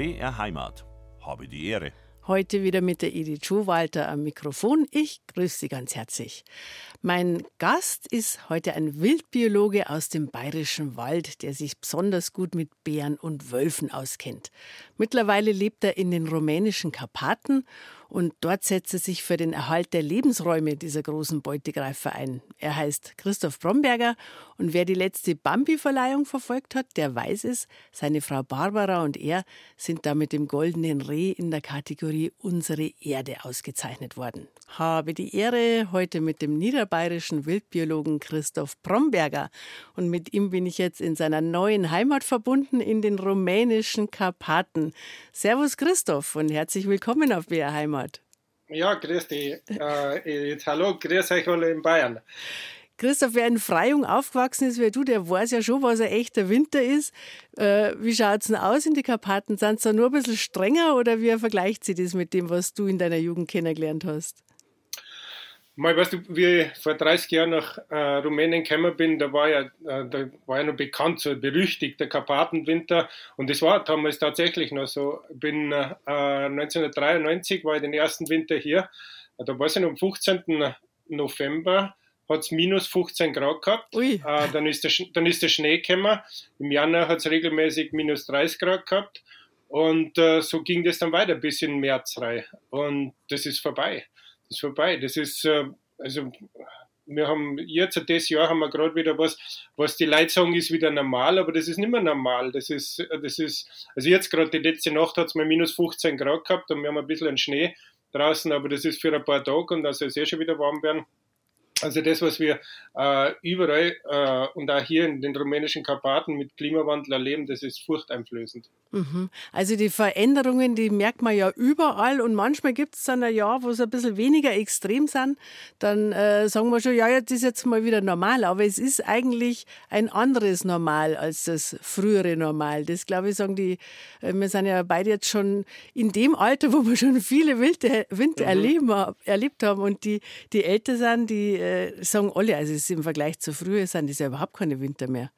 BR Heimat. Habe die Ehre. Heute wieder mit der Edith Schuhwalter am Mikrofon. Ich grüße Sie ganz herzlich. Mein Gast ist heute ein Wildbiologe aus dem bayerischen Wald, der sich besonders gut mit Bären und Wölfen auskennt. Mittlerweile lebt er in den rumänischen Karpaten und dort setzt er sich für den Erhalt der Lebensräume dieser großen Beutegreifer ein. Er heißt Christoph Bromberger und wer die letzte Bambi-Verleihung verfolgt hat, der weiß es. Seine Frau Barbara und er sind da mit dem goldenen Reh in der Kategorie Unsere Erde ausgezeichnet worden. Habe die Ehre heute mit dem niederbayerischen Wildbiologen Christoph Bromberger und mit ihm bin ich jetzt in seiner neuen Heimat verbunden in den rumänischen Karpaten. Servus Christoph und herzlich willkommen auf BR Heimat. Ja, grüß dich. Äh, hallo, grüß euch alle in Bayern. Christoph, wer in Freyung aufgewachsen ist wie du, der weiß ja schon, was ein echter Winter ist. Äh, wie schaut es denn aus in die Karpaten? Sind sie da nur ein bisschen strenger oder wie vergleicht sie das mit dem, was du in deiner Jugend kennengelernt hast? Mal, weißt du, wie ich vor 30 Jahren nach äh, Rumänien gekommen bin, da war ja, äh, da war ja noch bekannt, so berüchtigt, der Karpatenwinter. Und das war damals tatsächlich noch so. Ich bin äh, 1993, war ich den ersten Winter hier. Da war es ja am 15. November, hat es minus 15 Grad gehabt. Äh, dann, ist der, dann ist der Schnee gekommen. Im Januar hat es regelmäßig minus 30 Grad gehabt. Und äh, so ging das dann weiter bis in März rein. Und das ist vorbei ist vorbei. Das ist, äh, also wir haben jetzt, das Jahr haben wir gerade wieder was, was die Leute sagen, ist wieder normal, aber das ist nicht mehr normal. Das ist, das ist, also jetzt gerade die letzte Nacht hat es mal minus 15 Grad gehabt und wir haben ein bisschen Schnee draußen, aber das ist für ein paar Tage und dann soll es eh schon wieder warm werden. Also das, was wir äh, überall äh, und auch hier in den rumänischen Karpaten mit Klimawandel erleben, das ist furchteinflößend. Mhm. Also die Veränderungen, die merkt man ja überall und manchmal gibt es dann ein Jahr, wo es ein bisschen weniger extrem sind. Dann äh, sagen wir schon, ja, jetzt ist jetzt mal wieder normal, aber es ist eigentlich ein anderes Normal als das frühere Normal. Das glaube ich, sagen die, äh, wir sind ja beide jetzt schon in dem Alter, wo wir schon viele Winter, Winter mhm. erleben, erlebt haben und die, die älter sind, die äh, sagen alle, also es ist im Vergleich zu früher sind das ja überhaupt keine Winter mehr.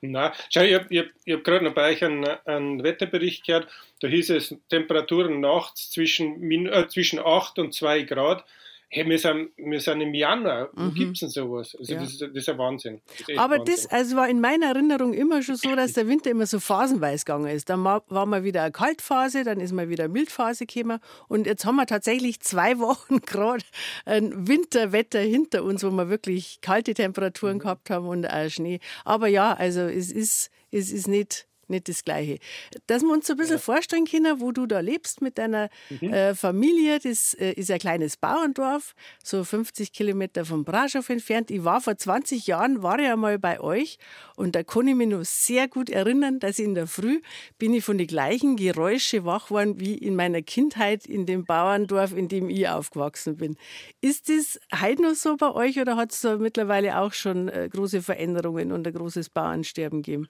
Na, schau, ich habe hab, hab gerade noch bei euch einen, einen, Wetterbericht gehört, da hieß es Temperaturen nachts zwischen, äh, zwischen 8 und 2 Grad hey, wir sind, wir sind im Januar, wo mhm. gibt es denn sowas? Also ja. das, ist, das ist ein Wahnsinn. Das Aber Wahnsinn. das also war in meiner Erinnerung immer schon so, dass der Winter immer so phasenweise gegangen ist. Dann war mal wieder eine Kaltphase, dann ist mal wieder eine Mildphase gekommen und jetzt haben wir tatsächlich zwei Wochen gerade ein Winterwetter hinter uns, wo wir wirklich kalte Temperaturen mhm. gehabt haben und auch Schnee. Aber ja, also es ist, es ist nicht nicht das Gleiche. Dass wir uns so ein bisschen ja. vorstellen können, wo du da lebst mit deiner mhm. äh, Familie. Das äh, ist ein kleines Bauerndorf, so 50 Kilometer von Braschow entfernt. Ich war vor 20 Jahren, war ich einmal bei euch und da kann ich mich noch sehr gut erinnern, dass in der Früh bin ich von den gleichen Geräusche wach geworden wie in meiner Kindheit in dem Bauerndorf, in dem ich aufgewachsen bin. Ist das heute noch so bei euch oder hat es da mittlerweile auch schon äh, große Veränderungen und ein großes Bauernsterben gegeben?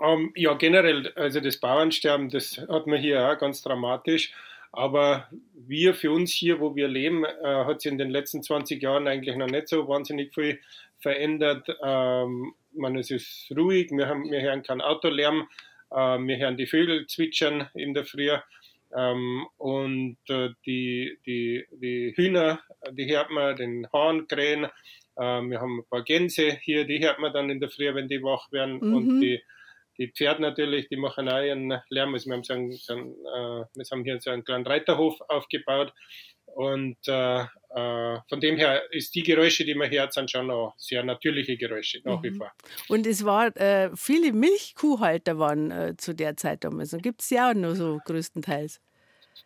Ähm, ja, generell, also das Bauernsterben, das hat man hier auch ganz dramatisch. Aber wir für uns hier, wo wir leben, äh, hat sich in den letzten 20 Jahren eigentlich noch nicht so wahnsinnig viel verändert. Ähm, man, es ist ruhig, wir, haben, wir hören keinen Autolärm, äh, wir hören die Vögel zwitschern in der Früh. Ähm, und äh, die, die, die Hühner, die hört man, den Hahn krähen. Äh, wir haben ein paar Gänse hier, die hört man dann in der Früh, wenn die wach werden. Mhm. Und die die Pferde natürlich, die machen auch ihren Lärm. Also wir, haben so einen, so einen, äh, wir haben hier so einen kleinen Reiterhof aufgebaut. Und äh, äh, von dem her ist die Geräusche, die man hört, sind schon noch sehr natürliche Geräusche, nach mhm. wie vor. Und es war, äh, viele Milchkuhhalter waren äh, zu der Zeit damals. Und gibt es ja auch noch so größtenteils.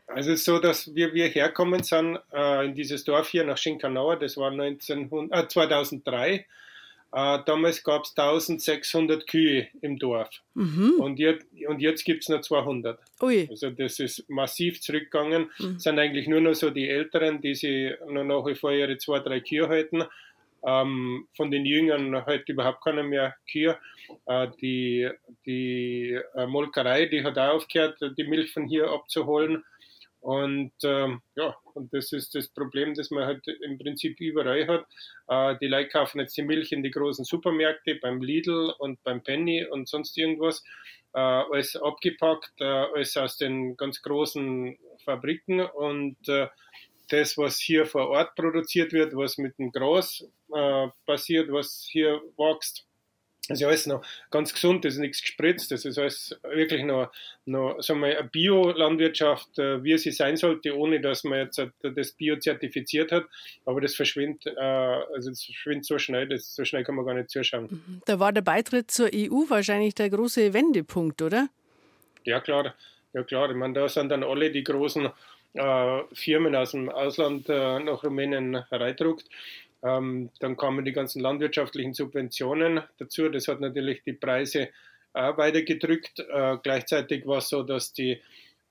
Also es ist so, dass wir, wir herkommen sind äh, in dieses Dorf hier nach Schinkanauer, das war 1900, 2003. Äh, damals gab es 1600 Kühe im Dorf mhm. und, jetzt, und jetzt gibt es nur 200. Ui. Also das ist massiv zurückgegangen. Mhm. sind eigentlich nur noch so die Älteren, die sie noch nach wie vor ihre zwei, drei Kühe halten. Ähm, von den Jüngern halt überhaupt keine mehr Kühe. Äh, die die äh, Molkerei, die hat auch aufgehört, die Milch von hier abzuholen. Und ähm, ja, und das ist das Problem, das man halt im Prinzip überall hat. Äh, die Leute kaufen jetzt die Milch in die großen Supermärkte, beim Lidl und beim Penny und sonst irgendwas. äh, alles abgepackt, äh, alles aus den ganz großen Fabriken und das, was hier vor Ort produziert wird, was mit dem Gras passiert, was hier wächst, das ist alles noch ganz gesund, das ist nichts gespritzt, das ist alles wirklich noch, noch sagen wir, eine Bio-Landwirtschaft, äh, wie sie sein sollte, ohne dass man jetzt das Bio zertifiziert hat. Aber das verschwindet, äh, also das verschwindet so schnell, das, so schnell kann man gar nicht zuschauen. Mhm. Da war der Beitritt zur EU wahrscheinlich der große Wendepunkt, oder? Ja, klar. Ja, klar. Ich meine, da sind dann alle die großen äh, Firmen aus dem Ausland äh, nach Rumänien hereindruckt. Ähm, dann kamen die ganzen landwirtschaftlichen Subventionen dazu. Das hat natürlich die Preise auch weitergedrückt. Äh, gleichzeitig war es so, dass die,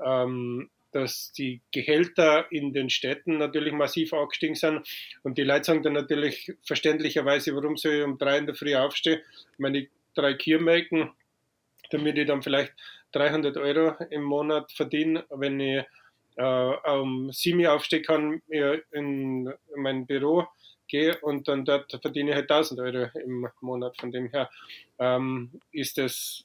ähm, dass die Gehälter in den Städten natürlich massiv angestiegen sind. Und die Leute sagen dann natürlich verständlicherweise, warum soll ich um drei in der Früh aufstehen, meine drei Kühe melken, damit ich dann vielleicht 300 Euro im Monat verdiene, wenn ich äh, um sieben aufstehen kann in, in mein Büro gehe und dann dort verdiene ich halt 1000 Euro im Monat. Von dem her ähm, ist das,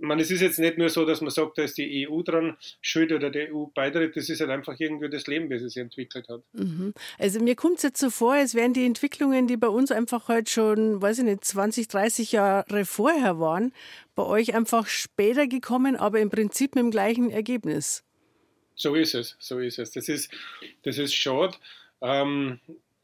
man, es ist jetzt nicht nur so, dass man sagt, da ist die EU dran schuld oder der EU beitritt, das ist halt einfach irgendwie das Leben, wie es sich entwickelt hat. Mhm. Also mir kommt es jetzt so vor, als wären die Entwicklungen, die bei uns einfach halt schon, weiß ich nicht, 20, 30 Jahre vorher waren, bei euch einfach später gekommen, aber im Prinzip mit dem gleichen Ergebnis. So ist es, so ist es. Das ist, das ist schade. Ähm,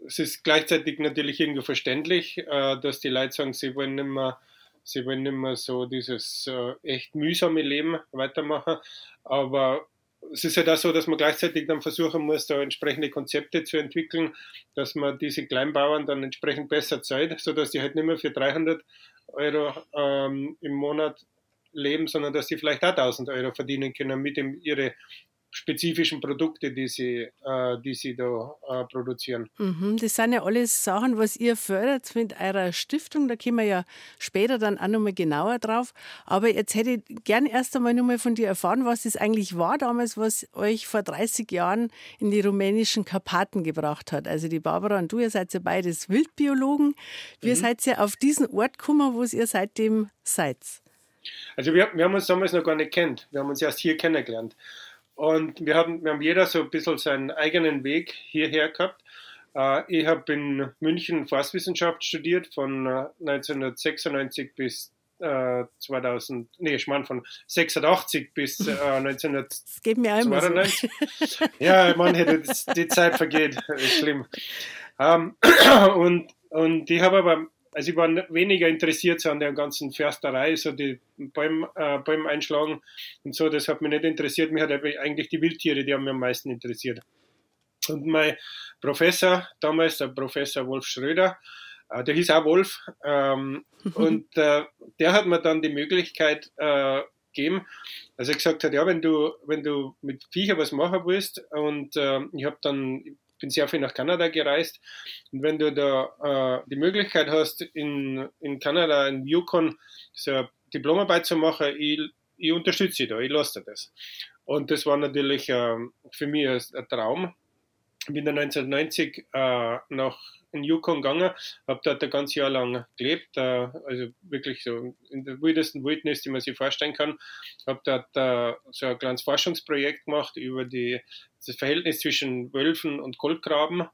es ist gleichzeitig natürlich irgendwo verständlich, äh, dass die Leute sagen, sie wollen nicht mehr, sie wollen nicht mehr so dieses äh, echt mühsame Leben weitermachen. Aber es ist halt auch so, dass man gleichzeitig dann versuchen muss, da entsprechende Konzepte zu entwickeln, dass man diese Kleinbauern dann entsprechend besser zahlt, sodass die halt nicht mehr für 300 Euro ähm, im Monat leben, sondern dass die vielleicht auch 1000 Euro verdienen können mit dem ihre spezifischen Produkte, die sie, äh, die sie da äh, produzieren. Mhm, das sind ja alles Sachen, was ihr fördert mit eurer Stiftung. Da kommen wir ja später dann auch nochmal genauer drauf. Aber jetzt hätte ich gern erst einmal nochmal von dir erfahren, was das eigentlich war damals, was euch vor 30 Jahren in die rumänischen Karpaten gebracht hat. Also die Barbara und du, ihr seid ja beides Wildbiologen. Wir mhm. seid ja auf diesen Ort gekommen, wo ihr seitdem seid. Also wir, wir haben uns damals noch gar nicht kennt. Wir haben uns erst hier kennengelernt. Und wir haben, wir haben jeder so ein bisschen seinen eigenen Weg hierher gehabt. Äh, ich habe in München Forstwissenschaft studiert von 1996 äh, bis 2000, äh, nee, ich meine von 86 bis äh, 1992. ja, ich meine, die Zeit vergeht, ist schlimm. Ähm, und, und ich habe aber also ich war weniger interessiert so an der ganzen Försterei, so die Bäume, äh, Bäume einschlagen und so, das hat mich nicht interessiert. Mich hat eigentlich die Wildtiere, die haben mich am meisten interessiert. Und mein Professor, damals der Professor Wolf Schröder, äh, der hieß auch Wolf, ähm, und äh, der hat mir dann die Möglichkeit äh, gegeben, also er gesagt hat, ja, wenn du, wenn du mit Viecher was machen willst, und äh, ich habe dann bin sehr viel nach Kanada gereist. Und wenn du da äh, die Möglichkeit hast, in, in Kanada, in Yukon, so Diplomarbeit zu machen, ich, ich unterstütze dich da, ich lasse dir das. Und das war natürlich äh, für mich ein Traum. Bin dann 1990 äh, nach in Yukon gegangen, habe dort ein ganzes Jahr lang gelebt, äh, also wirklich so in der wildesten Wildnis, die man sich vorstellen kann. Habe dort äh, so ein kleines Forschungsprojekt gemacht über die, das Verhältnis zwischen Wölfen und Goldgraben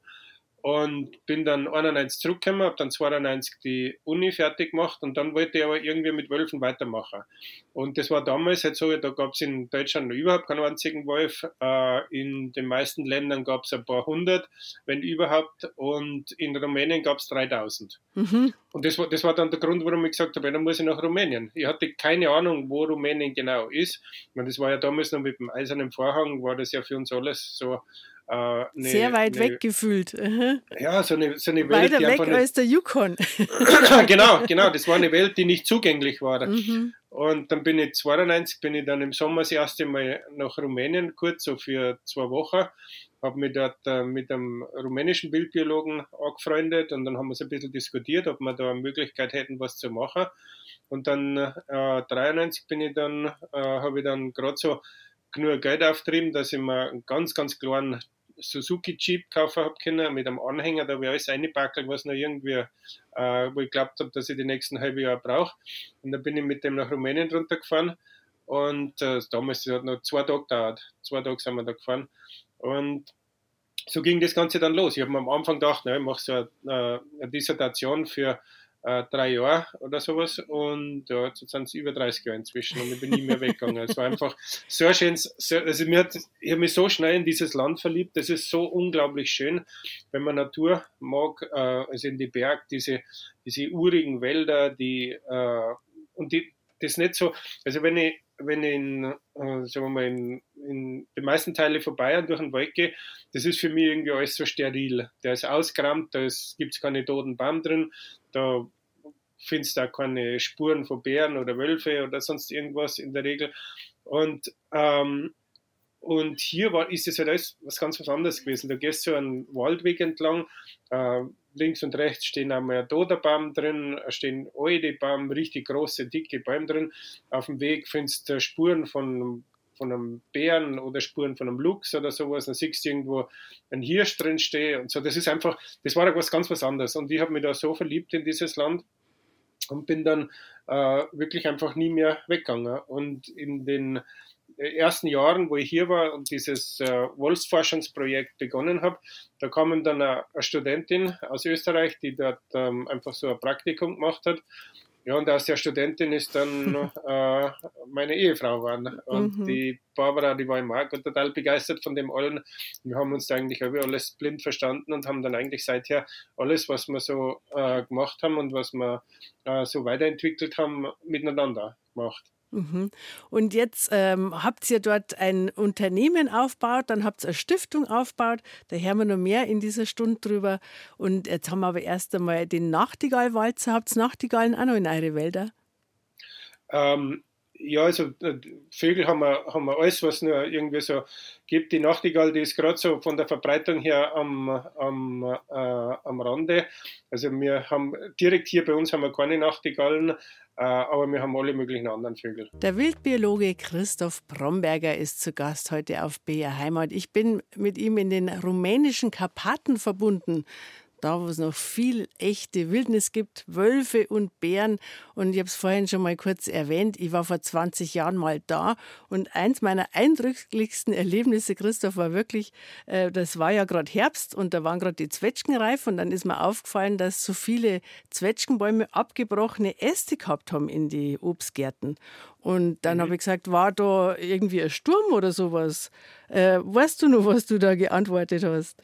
und bin dann 91 zurückgekommen, habe dann 92 die Uni fertig gemacht und dann wollte ich aber irgendwie mit Wölfen weitermachen. Und das war damals halt so, da gab es in Deutschland überhaupt keinen einzigen Wolf, äh, in den meisten Ländern gab es ein paar hundert, wenn überhaupt, und in Rumänien gab es 3000. Mhm. Und das war, das war dann der Grund, warum ich gesagt habe, dann muss ich nach Rumänien. Ich hatte keine Ahnung, wo Rumänien genau ist. Ich meine, das war ja damals noch mit dem eisernen Vorhang, war das ja für uns alles so eine, Sehr weit eine, weg gefühlt. Ja, so eine, so eine Welt. Weiter weg als der Yukon. genau, genau. Das war eine Welt, die nicht zugänglich war. Mhm. Und dann bin ich 92, bin ich dann im Sommer das erste Mal nach Rumänien, kurz so für zwei Wochen. Habe mich dort äh, mit einem rumänischen Bildbiologen angefreundet und dann haben wir so ein bisschen diskutiert, ob wir da eine Möglichkeit hätten, was zu machen. Und dann äh, 93 bin ich dann, äh, habe ich dann gerade so genug Geld auftrieben, dass ich mir einen ganz, ganz kleinen Suzuki Jeep kaufen habe können, mit einem Anhänger, da habe ich alles reinpackelt, was noch irgendwie, äh, wo ich glaubt habe, dass ich die nächsten halbe Jahre brauche. Und dann bin ich mit dem nach Rumänien runtergefahren Und äh, damals hat noch zwei Tage gedauert. Zwei Tage sind wir da gefahren. Und so ging das Ganze dann los. Ich habe mir am Anfang gedacht, ne, ich mache so eine, eine Dissertation für äh, drei Jahre oder sowas und ja, jetzt sind es über 30 Jahre inzwischen und ich bin nie mehr weggegangen. Es war einfach so ein schönes, so, also mir hat, ich habe mich so schnell in dieses Land verliebt, das ist so unglaublich schön, wenn man Natur mag, äh, also in die Berg, diese, diese urigen Wälder, die, äh, und die, das nicht so, also wenn ich, wenn ich in, äh, sagen wir mal, in, in den meisten Teile von Bayern durch den Wald gehe, das ist für mich irgendwie alles so steril. Der ist ausgerammt, da gibt es keine toten Baum drin, da findest du auch keine Spuren von Bären oder Wölfe oder sonst irgendwas in der Regel. Und, ähm, und hier war, ist es halt alles was ganz was anderes gewesen. Da gehst du einen Waldweg entlang, äh, links und rechts stehen einmal ein Doderbaum drin, stehen alte Baum, richtig große, dicke Bäume drin. Auf dem Weg findest du Spuren von von einem Bären oder Spuren von einem Luchs oder sowas, dann siehst du irgendwo ein Hirsch drin stehen und so. Das ist einfach, das war was ganz was anderes. Und ich habe mich da so verliebt in dieses Land und bin dann äh, wirklich einfach nie mehr weggegangen. Und in den ersten Jahren, wo ich hier war und dieses äh, Wolfsforschungsprojekt begonnen habe, da kam dann eine, eine, Studentin aus Österreich, die dort ähm, einfach so ein Praktikum gemacht hat ja, und aus der Studentin ist dann äh, meine Ehefrau geworden. Und mhm. die Barbara, die war im Markt und total begeistert von dem allen. Wir haben uns da eigentlich alles blind verstanden und haben dann eigentlich seither alles, was wir so äh, gemacht haben und was wir äh, so weiterentwickelt haben, miteinander gemacht. Mhm. Und jetzt ähm, habt ihr dort ein Unternehmen aufgebaut, dann habt ihr eine Stiftung aufgebaut, da hören wir noch mehr in dieser Stunde drüber. Und jetzt haben wir aber erst einmal den Nachtigallwalzer. Habt ihr Nachtigallen auch noch in eure Wälder? Ähm, ja, also äh, Vögel haben wir, haben wir alles, was nur irgendwie so gibt. Die Nachtigall, die ist gerade so von der Verbreitung her am, am, äh, am Rande. Also wir haben direkt hier bei uns haben wir keine Nachtigallen, aber wir haben alle möglichen anderen Vögel. Der Wildbiologe Christoph Bromberger ist zu Gast heute auf BR Heimat. Ich bin mit ihm in den rumänischen Karpaten verbunden da wo es noch viel echte Wildnis gibt, Wölfe und Bären. Und ich habe es vorhin schon mal kurz erwähnt, ich war vor 20 Jahren mal da und eins meiner eindrücklichsten Erlebnisse, Christoph, war wirklich, äh, das war ja gerade Herbst und da waren gerade die Zwetschgen reif und dann ist mir aufgefallen, dass so viele Zwetschgenbäume abgebrochene Äste gehabt haben in die Obstgärten. Und dann mhm. habe ich gesagt, war da irgendwie ein Sturm oder sowas? Äh, weißt du noch, was du da geantwortet hast?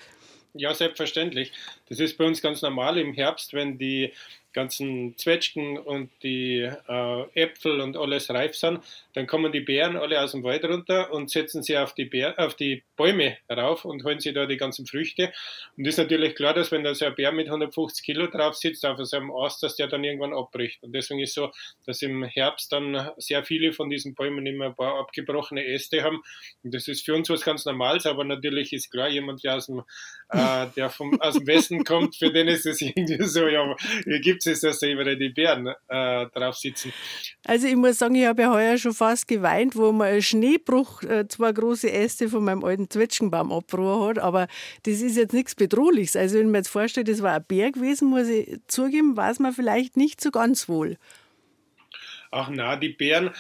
Ja, selbstverständlich. Das ist bei uns ganz normal im Herbst, wenn die ganzen Zwetschgen und die äh, Äpfel und alles reif sind, dann kommen die Bären alle aus dem Wald runter und setzen sie auf die, Bär, auf die Bäume rauf und holen sie da die ganzen Früchte. Und ist natürlich klar, dass wenn da so ein Bär mit 150 Kilo drauf sitzt auf so einem Ast, dass der dann irgendwann abbricht. Und deswegen ist so, dass im Herbst dann sehr viele von diesen Bäumen immer ein paar abgebrochene Äste haben. Und das ist für uns was ganz Normales, aber natürlich ist klar, jemand, der aus dem, äh, der vom, aus dem Westen kommt, für den ist es irgendwie so, ja, hier gibt es, dass da immer die Bären äh, drauf sitzen. Also ich muss sagen, ich habe ja heuer schon fast geweint, wo man Schneebruch äh, zwei große Äste von meinem alten Zwetschgenbaum abgebrochen hat, aber das ist jetzt nichts Bedrohliches. Also wenn man jetzt vorstellt, das war ein Bär gewesen, muss ich zugeben, war es mir vielleicht nicht so ganz wohl. Ach na, die Bären,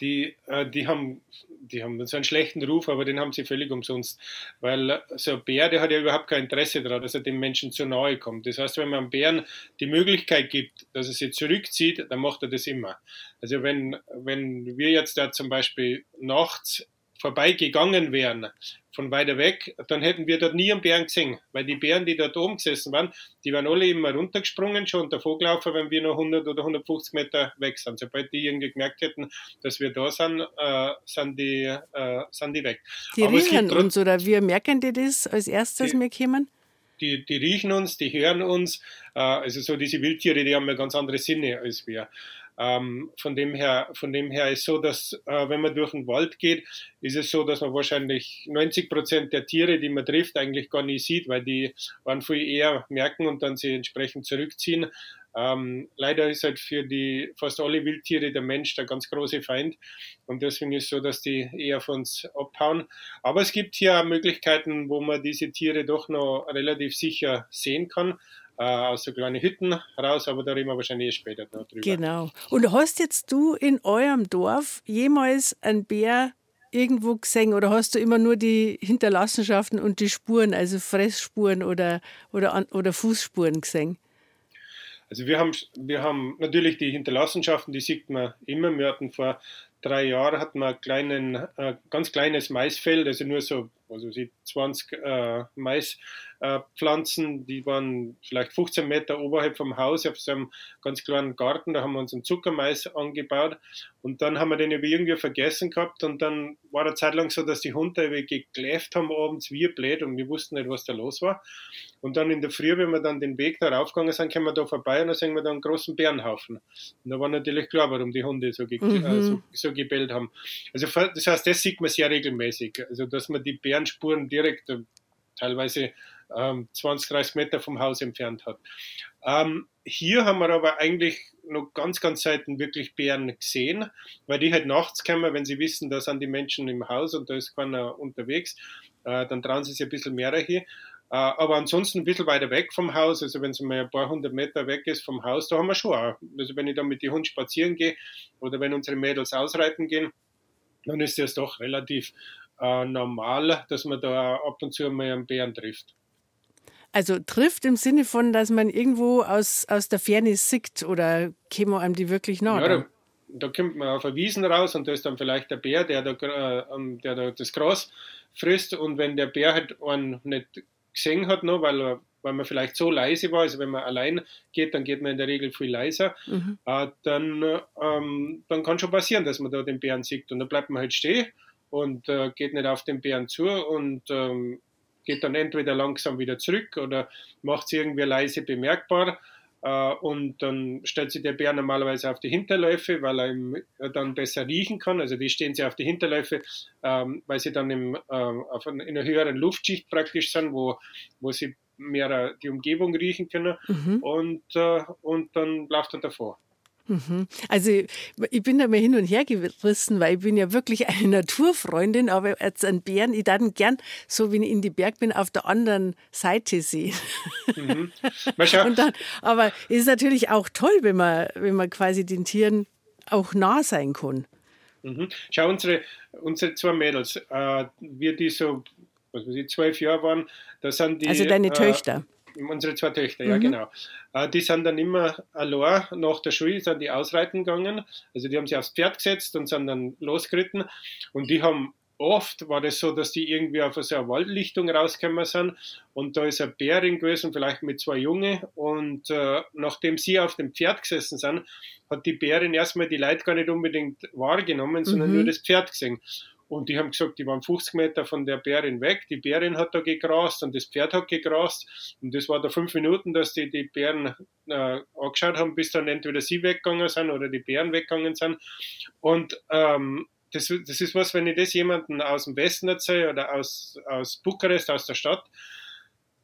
die, äh, die, haben, die haben so einen schlechten Ruf, aber den haben sie völlig umsonst. Weil so ein Bär, der hat ja überhaupt kein Interesse daran, dass er dem Menschen zu nahe kommt. Das heißt, wenn man einem Bären die Möglichkeit gibt, dass er sich zurückzieht, dann macht er das immer. Also wenn, wenn wir jetzt da zum Beispiel nachts vorbeigegangen wären, von weiter weg, dann hätten wir dort nie einen Bären gesehen, weil die Bären, die dort oben gesessen waren, die waren alle immer runtergesprungen schon davor gelaufen, wenn wir noch 100 oder 150 Meter weg sind. Sobald die irgendwie gemerkt hätten, dass wir da sind, äh, sind, die, äh, sind die weg. Die Aber riechen uns oder wir merken die das als erstes, die, wir kommen? Die, die riechen uns, die hören uns. Äh, also so diese Wildtiere, die haben ja ganz andere Sinne als wir. Ähm, von, dem her, von dem her ist so, dass äh, wenn man durch den Wald geht, ist es so, dass man wahrscheinlich 90 Prozent der Tiere, die man trifft, eigentlich gar nicht sieht, weil die man viel eher merken und dann sie entsprechend zurückziehen. Ähm, leider ist halt für die fast alle Wildtiere der Mensch der ganz große Feind und deswegen ist es so, dass die eher von uns abhauen. Aber es gibt hier Möglichkeiten, wo man diese Tiere doch noch relativ sicher sehen kann. Äh, aus so kleinen Hütten raus, aber da reden wir wahrscheinlich eh später noch drüber. Genau. Und hast jetzt du in eurem Dorf jemals einen Bär irgendwo gesehen oder hast du immer nur die Hinterlassenschaften und die Spuren, also Fressspuren oder, oder, oder Fußspuren gesehen? Also wir haben, wir haben natürlich die Hinterlassenschaften, die sieht man immer. Wir hatten vor drei Jahren hatten wir ein kleinen, äh, ganz kleines Maisfeld, also nur so also 20 äh, Maispflanzen, äh, die waren vielleicht 15 Meter oberhalb vom Haus. Ich habe so einen ganz kleinen Garten, da haben wir uns einen Zuckermais angebaut und dann haben wir den irgendwie vergessen gehabt und dann war eine Zeit lang so, dass die Hunde gekläft haben abends wie blöd und wir wussten nicht, was da los war. Und dann in der Früh, wenn wir dann den Weg da raufgegangen sind, kommen wir da vorbei und dann sehen wir da einen großen Bärenhaufen. Und da war natürlich klar, warum die Hunde so, ge mhm. äh, so, so gebellt haben. Also das heißt, das sieht man sehr regelmäßig. Also dass man die Bären Spuren direkt äh, teilweise ähm, 20, 30 Meter vom Haus entfernt hat. Ähm, hier haben wir aber eigentlich noch ganz, ganz selten wirklich Bären gesehen, weil die halt nachts kommen, wenn sie wissen, da sind die Menschen im Haus und da ist keiner unterwegs, äh, dann trauen sie sich ein bisschen mehr hier. Äh, aber ansonsten ein bisschen weiter weg vom Haus, also wenn es mal ein paar hundert Meter weg ist vom Haus, da haben wir schon auch. Also wenn ich dann mit den Hunden spazieren gehe oder wenn unsere Mädels ausreiten gehen, dann ist das doch relativ äh, normal, dass man da ab und zu mal einen Bären trifft. Also trifft im Sinne von, dass man irgendwo aus, aus der Ferne sieht oder käme einem die wirklich nah? Ja, da, da, kommt man auf eine Wiesen raus und da ist dann vielleicht der Bär, der da, äh, der da das Gras frisst und wenn der Bär halt einen nicht gesehen hat, noch, weil, weil man vielleicht so leise war, also wenn man allein geht, dann geht man in der Regel viel leiser, mhm. äh, dann, ähm, dann kann schon passieren, dass man da den Bären sieht und dann bleibt man halt stehen und äh, geht nicht auf den Bären zu und ähm, geht dann entweder langsam wieder zurück oder macht es irgendwie leise bemerkbar. Äh, und dann stellt sich der Bär normalerweise auf die Hinterläufe, weil er ihm dann besser riechen kann. Also die stehen sie auf die Hinterläufe, ähm, weil sie dann im, äh, in einer höheren Luftschicht praktisch sind, wo, wo sie mehr die Umgebung riechen können. Mhm. Und, äh, und dann läuft er davor. Mhm. Also ich bin da mal hin und her gerissen, weil ich bin ja wirklich eine Naturfreundin, aber als ein Bären, ich dann gern, so wie ich in die Berg bin, auf der anderen Seite sehen. Mhm. dann, aber es ist natürlich auch toll, wenn man, wenn man quasi den Tieren auch nah sein kann. Mhm. Schau, unsere, unsere zwei Mädels, äh, wir die so, was weiß ich, zwölf Jahre waren, da sind die. Also deine äh, Töchter. Unsere zwei Töchter, ja, mhm. genau. Äh, die sind dann immer allein nach der Schule, sind die ausreiten gegangen. Also die haben sich aufs Pferd gesetzt und sind dann losgeritten. Und die haben oft war das so, dass die irgendwie auf so eine Waldlichtung rausgekommen sind und da ist ein Bärin gewesen, vielleicht mit zwei Junge und äh, nachdem sie auf dem Pferd gesessen sind, hat die Bärin erstmal die Leute gar nicht unbedingt wahrgenommen, sondern mhm. nur das Pferd gesehen. Und die haben gesagt, die waren 50 Meter von der Bärin weg. Die Bärin hat da gegrast und das Pferd hat gegrast. Und das war da fünf Minuten, dass die die Bären äh, angeschaut haben, bis dann entweder sie weggegangen sind oder die Bären weggegangen sind. Und ähm, das, das ist was, wenn ich das jemandem aus dem Westen erzähle oder aus, aus Bukarest, aus der Stadt,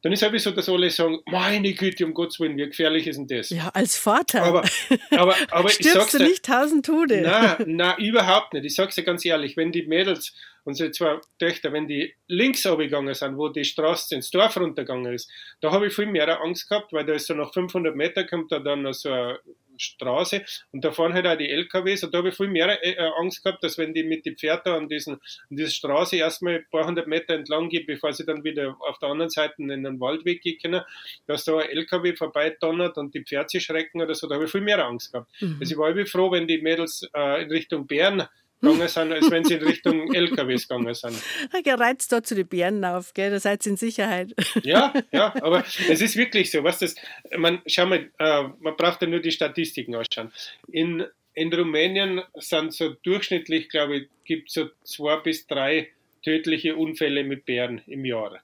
dann ist es so, dass alle sagen, meine Güte, um Gottes Willen, wie gefährlich ist denn das? Ja, als Vater. Aber, aber, aber Stirbst ich sag's du nicht tausend Tode? Nein, nein, überhaupt nicht. Ich sag's dir ganz ehrlich, wenn die Mädels, unsere zwei Töchter, wenn die links abgegangen sind, wo die Straße ins Dorf runtergegangen ist, da habe ich viel mehr Angst gehabt, weil da ist so nach 500 Meter kommt da dann so ein Straße und da fahren halt auch die LKWs und da habe ich viel mehr äh, äh, Angst gehabt, dass wenn die mit den Pferden an, diesen, an dieser Straße erstmal ein paar hundert Meter entlang gehen, bevor sie dann wieder auf der anderen Seite in den Waldweg gehen können, dass da ein LKW vorbei donnert und die Pferde sich schrecken oder so, da habe ich viel mehr Angst gehabt. Mhm. Also ich war irgendwie froh, wenn die Mädels äh, in Richtung Bern gegangen sind, als wenn sie in Richtung LKWs gegangen sind. Gereizt dort zu den Bären auf, gell? da seid ihr in Sicherheit. Ja, ja, aber es ist wirklich so. Was das, man, schau mal, äh, man braucht ja nur die Statistiken ausschauen. In, in Rumänien sind so durchschnittlich, glaube ich, gibt es so zwei bis drei tödliche Unfälle mit Bären im Jahr.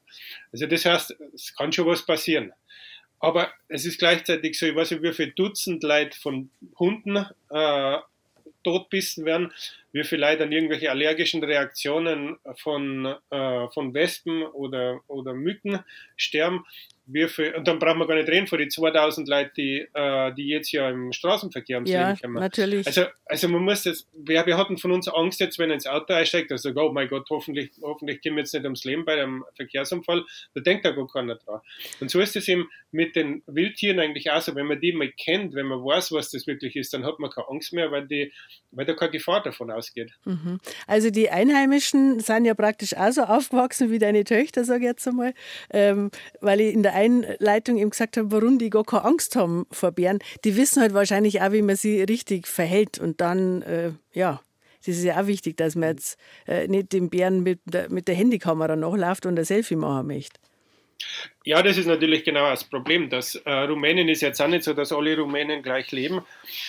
Also das heißt, es kann schon was passieren. Aber es ist gleichzeitig so, ich weiß nicht, wie viele Dutzend Leute von Hunden äh, totbissen werden, wie vielleicht an irgendwelche allergischen Reaktionen von, äh, von Wespen oder, oder Mücken sterben. Wie viel, und dann brauchen wir gar nicht reden von den 2000 Leuten, die, äh, die jetzt ja im Straßenverkehr ums Ja, Leben kommen. natürlich. Also, also man muss das, wir, wir hatten von uns Angst jetzt, wenn er ins Auto einsteigt, also oh mein Gott, hoffentlich, hoffentlich gehen wir jetzt nicht ums Leben bei einem Verkehrsunfall, da denkt da gar keiner dran. Und so ist es eben mit den Wildtieren eigentlich auch so, wenn man die mal kennt, wenn man weiß, was das wirklich ist, dann hat man keine Angst mehr, weil, die, weil da keine Gefahr davon ausgeht. Mhm. Also die Einheimischen sind ja praktisch auch so aufgewachsen wie deine Töchter, sage ich jetzt einmal, ähm, weil ich in der Einleitung eben gesagt habe, warum die gar keine Angst haben vor Bären. Die wissen halt wahrscheinlich auch, wie man sie richtig verhält und dann, äh, ja, das ist ja auch wichtig, dass man jetzt äh, nicht dem Bären mit der, mit der Handykamera nachläuft und ein Selfie machen möchte. Ja, das ist natürlich genau das Problem. Das äh, Rumänien ist jetzt auch nicht so, dass alle Rumänen gleich leben.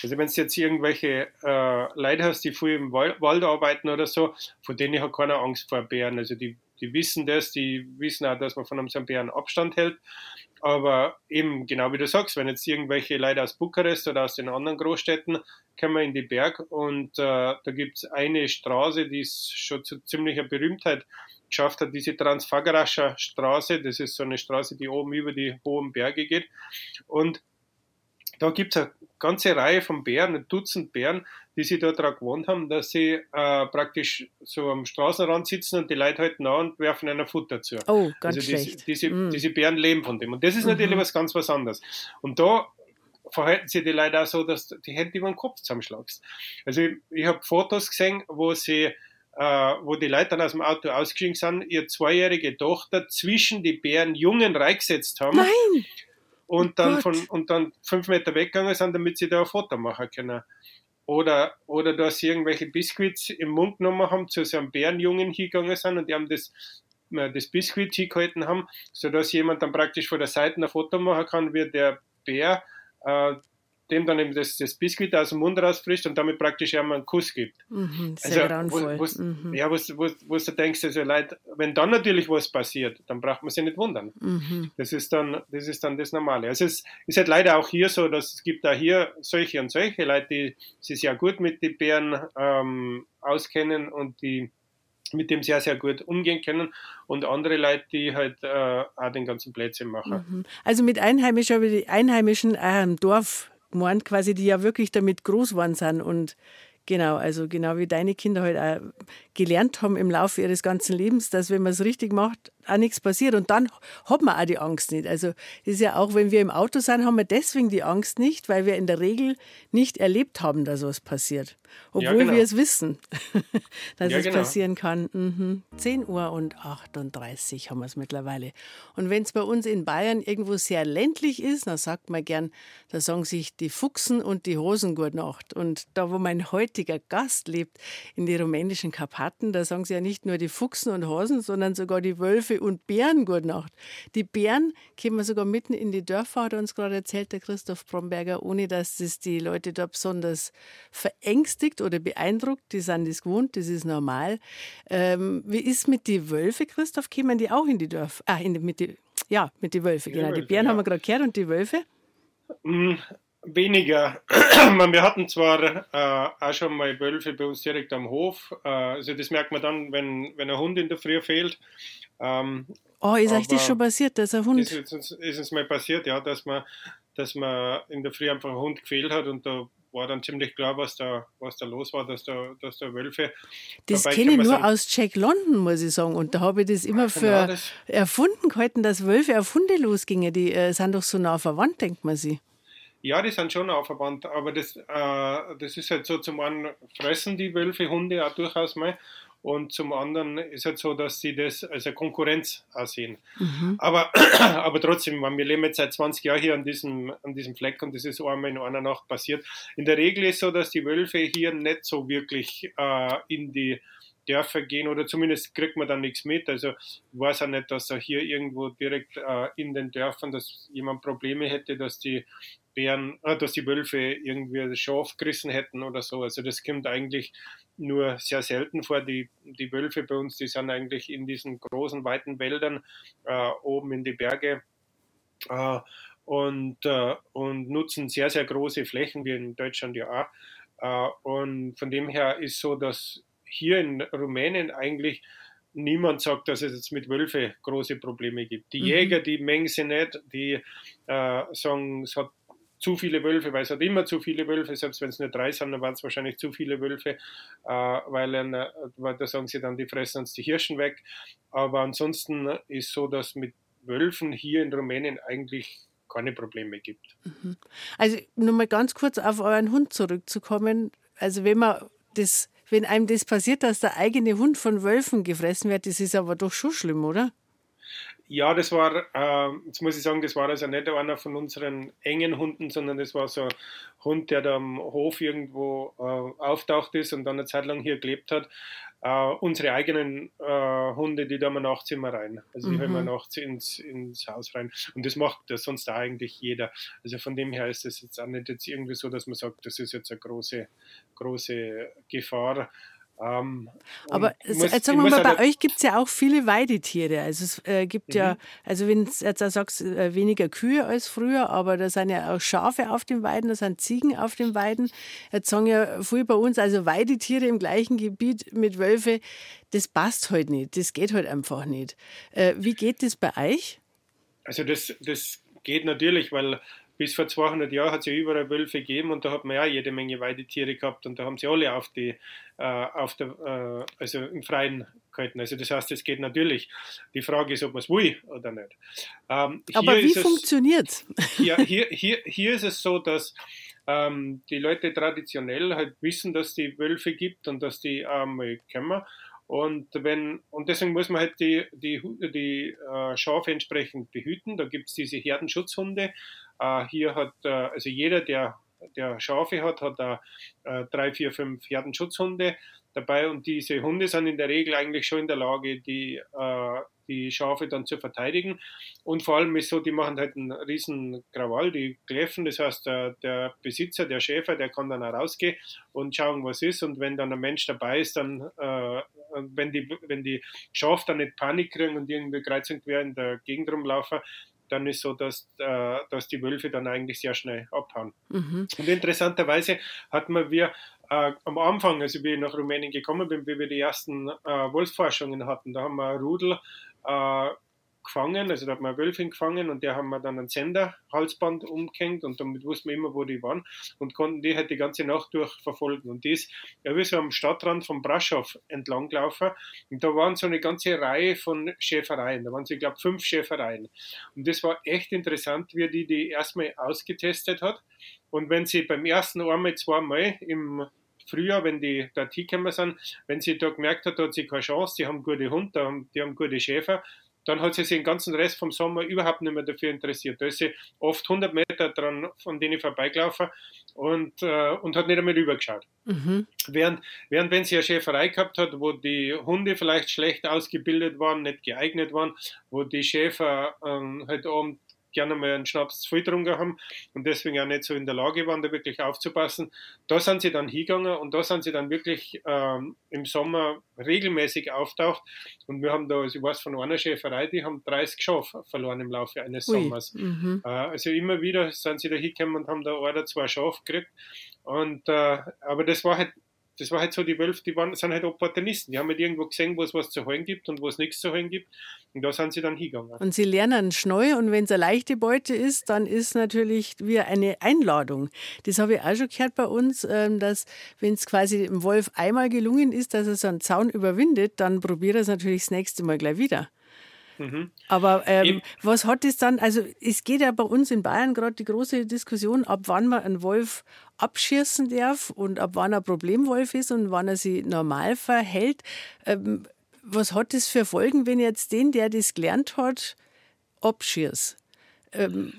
Also wenn du jetzt irgendwelche äh, Leute hast, die viel im Wald, Wald arbeiten oder so, von denen hat keiner Angst vor Bären. Also die, die wissen das, die wissen auch, dass man von einem Bären Abstand hält. Aber eben, genau wie du sagst, wenn jetzt irgendwelche Leute aus Bukarest oder aus den anderen Großstädten kommen in die Berg und äh, da gibt es eine Straße, die ist schon zu ziemlicher Berühmtheit geschafft hat, diese Transfagarascha Straße. Das ist so eine Straße, die oben über die hohen Berge geht. Und da gibt es eine ganze Reihe von Bären, ein Dutzend Bären, die sich da daran gewohnt haben, dass sie äh, praktisch so am Straßenrand sitzen und die Leute halten an und werfen einer Futter zu. Oh, ganz also diese, schlecht. diese, Mm. diese Bären leben von dem. Und das ist natürlich Mhm. was ganz was anderes. Und da verhalten sich die Leute auch so, dass du die Hände über den Kopf zusammenschlagst. Also ich, ich habe Fotos gesehen, wo sie äh, wo die Leute dann aus dem Auto ausgestiegen sind, ihre zweijährige Tochter zwischen die Bären Jungen reingesetzt haben Nein! Und dann von und dann fünf Meter weggegangen sind, damit sie da ein Foto machen können. Oder, oder dass sie irgendwelche Biskuits im Mund genommen haben, zu so einem Bärenjungen hingegangen sind und die haben das, äh, das Biskuit hingehalten haben, sodass jemand dann praktisch von der Seite ein Foto machen kann, wie der Bär äh, dem dann eben das, das Biskuit aus dem Mund rausfrischt und damit praktisch einmal einen Kuss gibt. Mhm, sehr grauenvoll. wo, wo's- mhm. Ja, wo, du denkst, also Leute, wenn dann natürlich was passiert, dann braucht man sich nicht wundern. Mhm. Das ist dann das, ist dann das Normale. Also es ist halt leider auch hier so, dass es gibt da hier solche und solche Leute, die sich sehr gut mit den Bären ähm, auskennen und die mit dem sehr, sehr gut umgehen können und andere Leute, die halt äh, auch den ganzen Plätzchen machen. Mhm. Also mit Einheimischen, aber die Einheimischen im Dorf gemeint, quasi, die ja wirklich damit groß geworden sind. Und genau, also genau wie deine Kinder halt auch gelernt haben im Laufe ihres ganzen Lebens, dass wenn man es richtig macht, auch nichts passiert und dann hat man auch die Angst nicht. Also das ist ja auch, wenn wir im Auto sind, haben wir deswegen die Angst nicht, weil wir in der Regel nicht erlebt haben, dass was passiert. Obwohl Ja, genau. wir es wissen, dass Ja, es genau. passieren kann. Mhm. 10 Uhr und 38 haben wir es mittlerweile. Und wenn es bei uns in Bayern irgendwo sehr ländlich ist, dann sagt man gern, da sagen sich die Fuchsen und die Hosen gut Nacht. Und da, wo mein heutiger Gast lebt, in die rumänischen Karpaten, da sagen sie ja nicht nur die Fuchsen und Hosen, sondern sogar die Wölfe und Bären gut Nacht. Die Bären kommen sogar mitten in die Dörfer, hat uns gerade erzählt der Christoph Bromberger, ohne dass das die Leute da besonders verängstigt oder beeindruckt. Die sind das gewohnt, das ist normal. Ähm, wie ist mit die Wölfe, Christoph? Kommen die auch in die Dörfer? Ah, in die, mit die, ja, mit die Wölfe, Die genau. Die Bären ja. haben wir gerade gehört und die Wölfe? Weniger. Wir hatten zwar äh, auch schon mal Wölfe bei uns direkt am Hof. Äh, also das merkt man dann, wenn, wenn ein Hund in der Früh fehlt. Ähm, Oh, ist euch das schon passiert, dass ein Hund. ist uns, ist uns mal passiert, ja, dass man, dass man in der Früh einfach einen Hund gefehlt hat und da war dann ziemlich klar, was da, was da los war, dass da, dass da Wölfe. Das kenne ich nur sind. aus Jack London, muss ich sagen. Und da habe ich das immer für Ja, das- erfunden gehalten, dass Wölfe auf Hunde losgingen. Die äh, sind doch so nah verwandt, denkt man sich. Ja, die sind schon aufverbannt, aber das, äh, das ist halt so, zum einen fressen die Wölfe Hunde auch durchaus mal und zum anderen ist halt so, dass sie das als eine Konkurrenz auch sehen. Mhm. Aber, aber trotzdem, wir leben jetzt seit 20 Jahren hier an diesem, an diesem Fleck und das ist einmal in einer Nacht passiert. In der Regel ist so, dass die Wölfe hier nicht so wirklich äh, in die Dörfer gehen oder zumindest kriegt man dann nichts mit. Also ich weiß auch nicht, dass er hier irgendwo direkt äh, in den Dörfern, dass jemand Probleme hätte, dass die Bären, äh, dass die Wölfe irgendwie das Schaf gerissen hätten oder so. Also das kommt eigentlich nur sehr selten vor. Die, die Wölfe bei uns, die sind eigentlich in diesen großen, weiten Wäldern äh, oben in die Berge äh, und, äh, und nutzen sehr, sehr große Flächen, wie in Deutschland ja auch. Äh, und von dem her ist so, dass hier in Rumänien eigentlich niemand sagt, dass es jetzt mit Wölfe große Probleme gibt. Die Mhm. Jäger, die mengen sie nicht, die äh, sagen, es hat zu viele Wölfe, weil es hat immer zu viele Wölfe, selbst wenn es nur drei sind, dann waren es wahrscheinlich zu viele Wölfe, äh, weil, äh, weil da sagen sie dann, die fressen uns die Hirschen weg. Aber ansonsten ist so, dass mit Wölfen hier in Rumänien eigentlich keine Probleme gibt. Also nur mal ganz kurz auf euren Hund zurückzukommen. Also wenn man das, wenn einem das passiert, dass der eigene Hund von Wölfen gefressen wird, das ist aber doch schon schlimm, oder? Ja, das war, äh, jetzt muss ich sagen, das war also nicht einer von unseren engen Hunden, sondern das war so ein Hund, der da am Hof irgendwo äh, auftaucht ist und dann eine Zeit lang hier gelebt hat. Äh, unsere eigenen äh, Hunde, die da mal nachts immer rein. Also die Mhm. hören wir nachts ins, ins Haus rein. Und das macht das sonst eigentlich jeder. Also von dem her ist es jetzt auch nicht jetzt irgendwie so, dass man sagt, das ist jetzt eine große, große Gefahr. Ähm, Aber muss- jetzt sagen wir mal, auch bei euch gibt es ja auch viele Weidetiere. Also es äh, gibt ja, Mhm. also wenn du jetzt auch sagst, äh, weniger Kühe als früher, aber da sind ja auch Schafe auf den Weiden, da sind Ziegen auf den Weiden. Jetzt sagen ja viele bei uns, also Weidetiere im gleichen Gebiet mit Wölfe, das passt halt nicht, das geht halt einfach nicht. Äh, wie geht das bei euch? Also das, das geht natürlich, weil bis vor 200 Jahren hat es ja überall Wölfe gegeben und da hat man ja jede Menge Weidetiere gehabt und da haben sie alle auf die, äh, auf der, äh, also im Freien gehalten. Also das heißt, es geht natürlich. Die Frage ist, ob man es will oder nicht. Ähm, Aber wie funktioniert es? ja, hier, hier, hier ist es so, dass ähm, die Leute traditionell halt wissen, dass die Wölfe gibt und dass die einmal kommen. Und wenn, und deswegen muss man halt die, die, die äh, Schafe entsprechend behüten. Da gibt es diese Herdenschutzhunde. Äh, hier hat, äh, also jeder, der, der Schafe hat, hat äh, drei, vier, fünf Herdenschutzhunde dabei und diese Hunde sind in der Regel eigentlich schon in der Lage, die, äh, die Schafe dann zu verteidigen. Und vor allem ist so, die machen halt einen riesen Krawall, die kläffen, das heißt, der, der Besitzer, der Schäfer, der kann dann rausgehen und schauen, was ist. Und wenn dann ein Mensch dabei ist, dann, äh, wenn, die, wenn die Schafe dann nicht Panik kriegen und irgendwie kreuz und quer in der Gegend rumlaufen, dann ist so, dass, äh, dass die Wölfe dann eigentlich sehr schnell abhauen. Mhm. Und interessanterweise hatten wir äh, am Anfang, also wie ich nach Rumänien gekommen bin, wie wir die ersten äh, Wolfsforschungen hatten, da haben wir Rudel äh, gefangen, also da hat man eine Wölfin gefangen und der haben wir dann ein Senderhalsband umgehängt und damit wussten wir immer, wo die waren und konnten die halt die ganze Nacht durch verfolgen. Und die ist ja wie so am Stadtrand von Braschow entlang gelaufen und da waren so eine ganze Reihe von Schäfereien, da waren so, ich glaube, fünf Schäfereien. Und das war echt interessant, wie die die erstmal ausgetestet hat. Und wenn sie beim ersten einmal, zweimal im Frühjahr, wenn die da gekommen sind, wenn sie da gemerkt hat, da hat sie keine Chance, die haben gute Hunde, die haben gute Schäfer, dann hat sie sich den ganzen Rest vom Sommer überhaupt nicht mehr dafür interessiert. Da ist sie oft 100 Meter dran von denen vorbeigelaufen und, äh, und hat nicht einmal rübergeschaut. Mhm. Während, während wenn sie eine Schäferei gehabt hat, wo die Hunde vielleicht schlecht ausgebildet waren, nicht geeignet waren, wo die Schäfer ähm, halt abend gerne mal einen Schnaps zu viel getrunken haben und deswegen auch nicht so in der Lage waren, da wirklich aufzupassen. Da sind sie dann hingegangen und da sind sie dann wirklich ähm, im Sommer regelmäßig auftaucht. Und wir haben da, also ich weiß von einer Schäferei, die haben 30 Schafe verloren im Laufe eines. Sommers. Mhm. Äh, Also immer wieder sind sie da hingekommen und haben da ein oder zwei Schafe gekriegt. Und, äh, aber das war halt, das war halt so, die Wölfe, die waren, sind halt Opportunisten. Die haben halt irgendwo gesehen, wo es was zu holen gibt und wo es nichts zu holen gibt. Und da sind sie dann hingegangen. Und sie lernen schnell und wenn es eine leichte Beute ist, dann ist natürlich wie eine Einladung. Das habe ich auch schon gehört bei uns, ähm, dass wenn es quasi dem Wolf einmal gelungen ist, dass er so einen Zaun überwindet, dann probiert er es natürlich das nächste Mal gleich wieder. Mhm. Aber ähm, was hat es dann, also es geht ja bei uns in Bayern gerade die große Diskussion, ab wann man einen Wolf abschießen darf und ab wann er Problemwolf ist und wann er sich normal verhält. Ähm, was hat das für Folgen, wenn jetzt den, der das gelernt hat, abschießt? Ähm,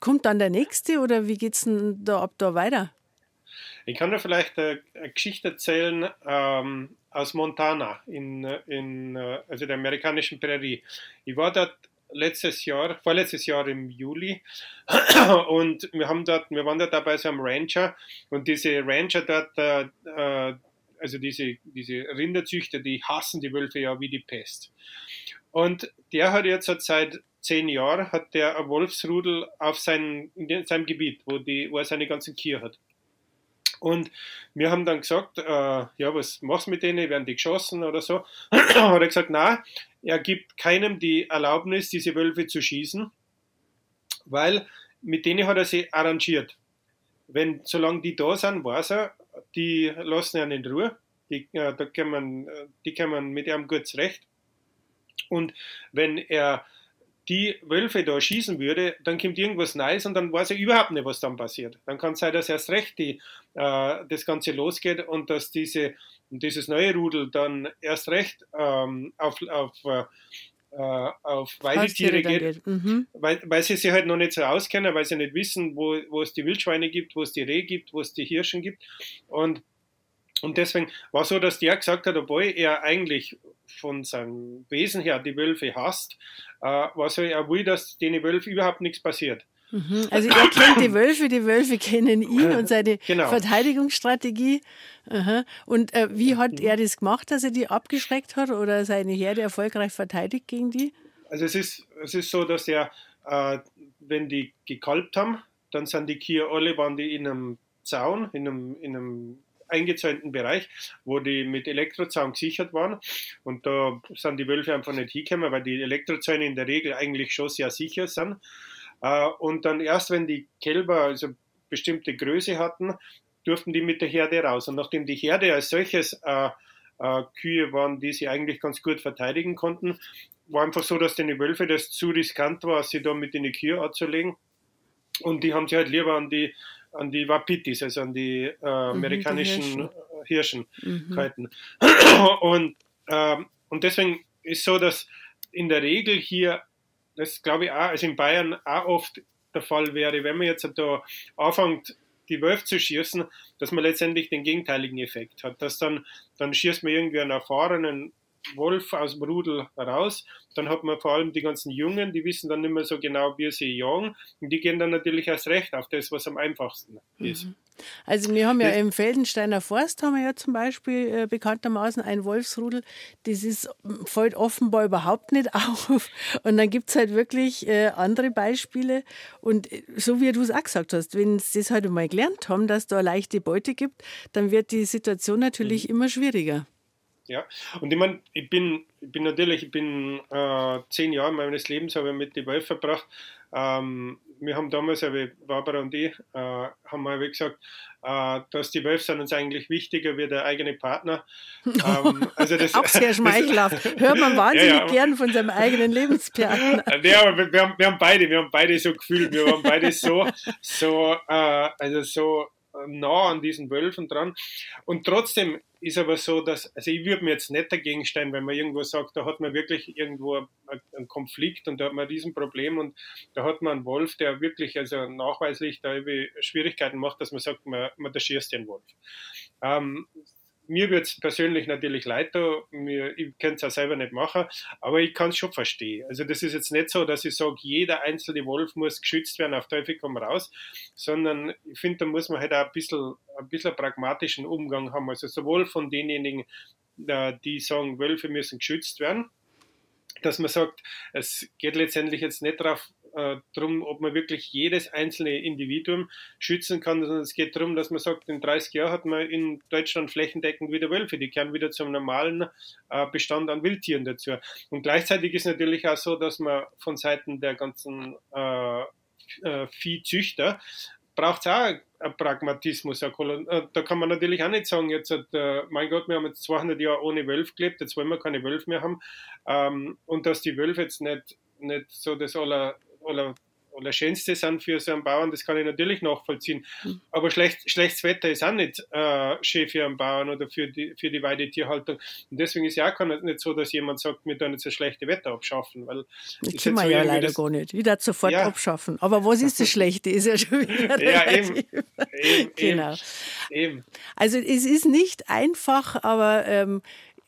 kommt dann der nächste oder wie geht es denn da ab da weiter? Ich kann dir vielleicht eine, eine Geschichte erzählen ähm, aus Montana, in, in, äh, also der amerikanischen Prärie. Ich war dort letztes Jahr, vorletztes Jahr im Juli und wir haben dort, wir waren dort dabei so einem Rancher und diese Rancher dort, äh, äh, also diese, diese Rinderzüchter, die hassen die Wölfe ja wie die Pest. Und der hat jetzt seit zehn Jahren hat der ein Wolfsrudel auf sein, in seinem Gebiet, wo, die, wo er seine ganzen Kühe hat. Und wir haben dann gesagt, äh, ja, was machst du mit denen? Werden die geschossen oder so? hat er gesagt, na, er gibt keinem die Erlaubnis, diese Wölfe zu schießen, weil mit denen hat er sie arrangiert. Wenn, solange die da sind, weiß er, die lassen ihn in Ruhe. Die, äh, da kann man, die kann man mit ihm gut zurecht. Und wenn er die Wölfe da schießen würde, dann kommt irgendwas Neues und dann weiß er überhaupt nicht, was dann passiert. Dann kann es sein, dass erst recht die, äh, das Ganze losgeht und dass diese, dieses neue Rudel dann erst recht ähm, auf, auf, äh, auf Weidetiere geht, mhm. weil, weil sie sich halt noch nicht so auskennen, weil sie nicht wissen, wo, wo es die Wildschweine gibt, wo es die Rehe gibt, wo es die Hirschen gibt. Und und deswegen war so, dass der gesagt hat, obwohl er eigentlich von seinem Wesen her die Wölfe hasst, äh, war so, er will, dass den Wölfen überhaupt nichts passiert. Mhm. Also er kennt die Wölfe, die Wölfe kennen ihn und seine genau. Verteidigungsstrategie. Aha. Und äh, wie hat er das gemacht, dass er die abgeschreckt hat oder seine Herde erfolgreich verteidigt gegen die? Also es ist, es ist so, dass er, äh, wenn die gekalbt haben, dann sind die Kühe alle waren die in einem Zaun, in einem, in einem eingezäunten Bereich, wo die mit Elektrozaun gesichert waren. Und da sind die Wölfe einfach nicht hingekommen, weil die Elektrozäune in der Regel eigentlich schon sehr sicher sind. Äh, und dann erst, wenn die Kälber also bestimmte Größe hatten, durften die mit der Herde raus. Und nachdem die Herde als solches äh, äh, Kühe waren, die sie eigentlich ganz gut verteidigen konnten, war einfach so, dass den Wölfe das zu riskant war, sie da mit in die Kühe anzulegen. Und die haben sie halt lieber an die an die Wapitis, also an die äh, mhm, amerikanischen die Hirschen, Hirschen mhm. gehalten. Und, ähm, und deswegen ist so, dass in der Regel hier, das glaube ich auch, also in Bayern auch oft der Fall wäre, wenn man jetzt da anfängt, die Wölfe zu schießen, dass man letztendlich den gegenteiligen Effekt hat. Dass dann, dann schießt man irgendwie einen erfahrenen Wolf aus dem Rudel raus. Dann hat man vor allem die ganzen Jungen, die wissen dann nicht mehr so genau, wie sie jagen. Und die gehen dann natürlich erst recht auf das, was am einfachsten ist. Also wir haben ja im Feldensteiner Forst haben wir ja zum Beispiel äh, bekanntermaßen ein Wolfsrudel. Das ist, fällt offenbar überhaupt nicht auf. Und dann gibt es halt wirklich äh, andere Beispiele. Und äh, so wie du es auch gesagt hast, wenn sie das halt einmal gelernt haben, dass da leichte Beute gibt, dann wird die Situation natürlich mhm. immer schwieriger. Ja, und ich meine, ich bin, ich bin natürlich, ich bin äh, zehn Jahre meines Lebens habe ich mit den Wölfen verbracht. Ähm, wir haben damals, Barbara und ich, äh, haben mal gesagt, äh, dass die Wölfe uns eigentlich wichtiger wie der eigene Partner. ähm, also das, Auch sehr schmeichelhaft. Hört man wahnsinnig ja, ja. gern von seinem eigenen Lebenspartner. Ja, aber wir, wir, haben, wir haben beide, wir haben beide so gefühlt, wir waren beide so, so, äh, also so nah an diesen Wölfen dran. Und trotzdem ist aber so, dass, also ich würde mir jetzt nicht dagegen stellen, wenn man irgendwo sagt, da hat man wirklich irgendwo einen Konflikt und da hat man ein Riesenproblem und da hat man einen Wolf, der wirklich also nachweislich da Schwierigkeiten macht, dass man sagt, man, man da schießt den Wolf. Ähm, mir wird es persönlich natürlich leid, da, mir, ich kann es auch selber nicht machen, aber ich kann es schon verstehen. Also das ist jetzt nicht so, dass ich sage, jeder einzelne Wolf muss geschützt werden, auf Teufel komm raus, sondern ich finde, da muss man halt auch ein bisschen, ein bisschen pragmatischen Umgang haben. Also sowohl von denjenigen, äh, die sagen, Wölfe müssen geschützt werden, dass man sagt, es geht letztendlich jetzt nicht darauf äh, darum, ob man wirklich jedes einzelne Individuum schützen kann, sondern es geht darum, dass man sagt, in 30 Jahren hat man in Deutschland flächendeckend wieder Wölfe, die kehren wieder zum normalen äh, Bestand an Wildtieren dazu. Und gleichzeitig ist natürlich auch so, dass man von Seiten der ganzen äh, äh Viehzüchter braucht es auch einen Pragmatismus. Äh, da kann man natürlich auch nicht sagen, jetzt, äh, mein Gott, wir haben jetzt 200 Jahre ohne Wölfe gelebt, jetzt wollen wir keine Wölfe mehr haben. Ähm, und dass die Wölfe jetzt nicht, nicht so das aller oder, oder Schönste sind für so einen Bauern, das kann ich natürlich nachvollziehen. Mhm. Aber schlecht, schlechtes Wetter ist auch nicht äh, schön für einen Bauern oder für die, für die Weidetierhaltung. Und deswegen ist ja auch nicht so, dass jemand sagt, wir tun jetzt das schlechte Wetter abschaffen. Weil das können wir ja leider das, gar nicht. Wieder sofort ja. abschaffen. Aber was ist das Schlechte? Ist ja schon wieder ja, eben, eben, genau. Eben. Also es ist nicht einfach, aber ähm,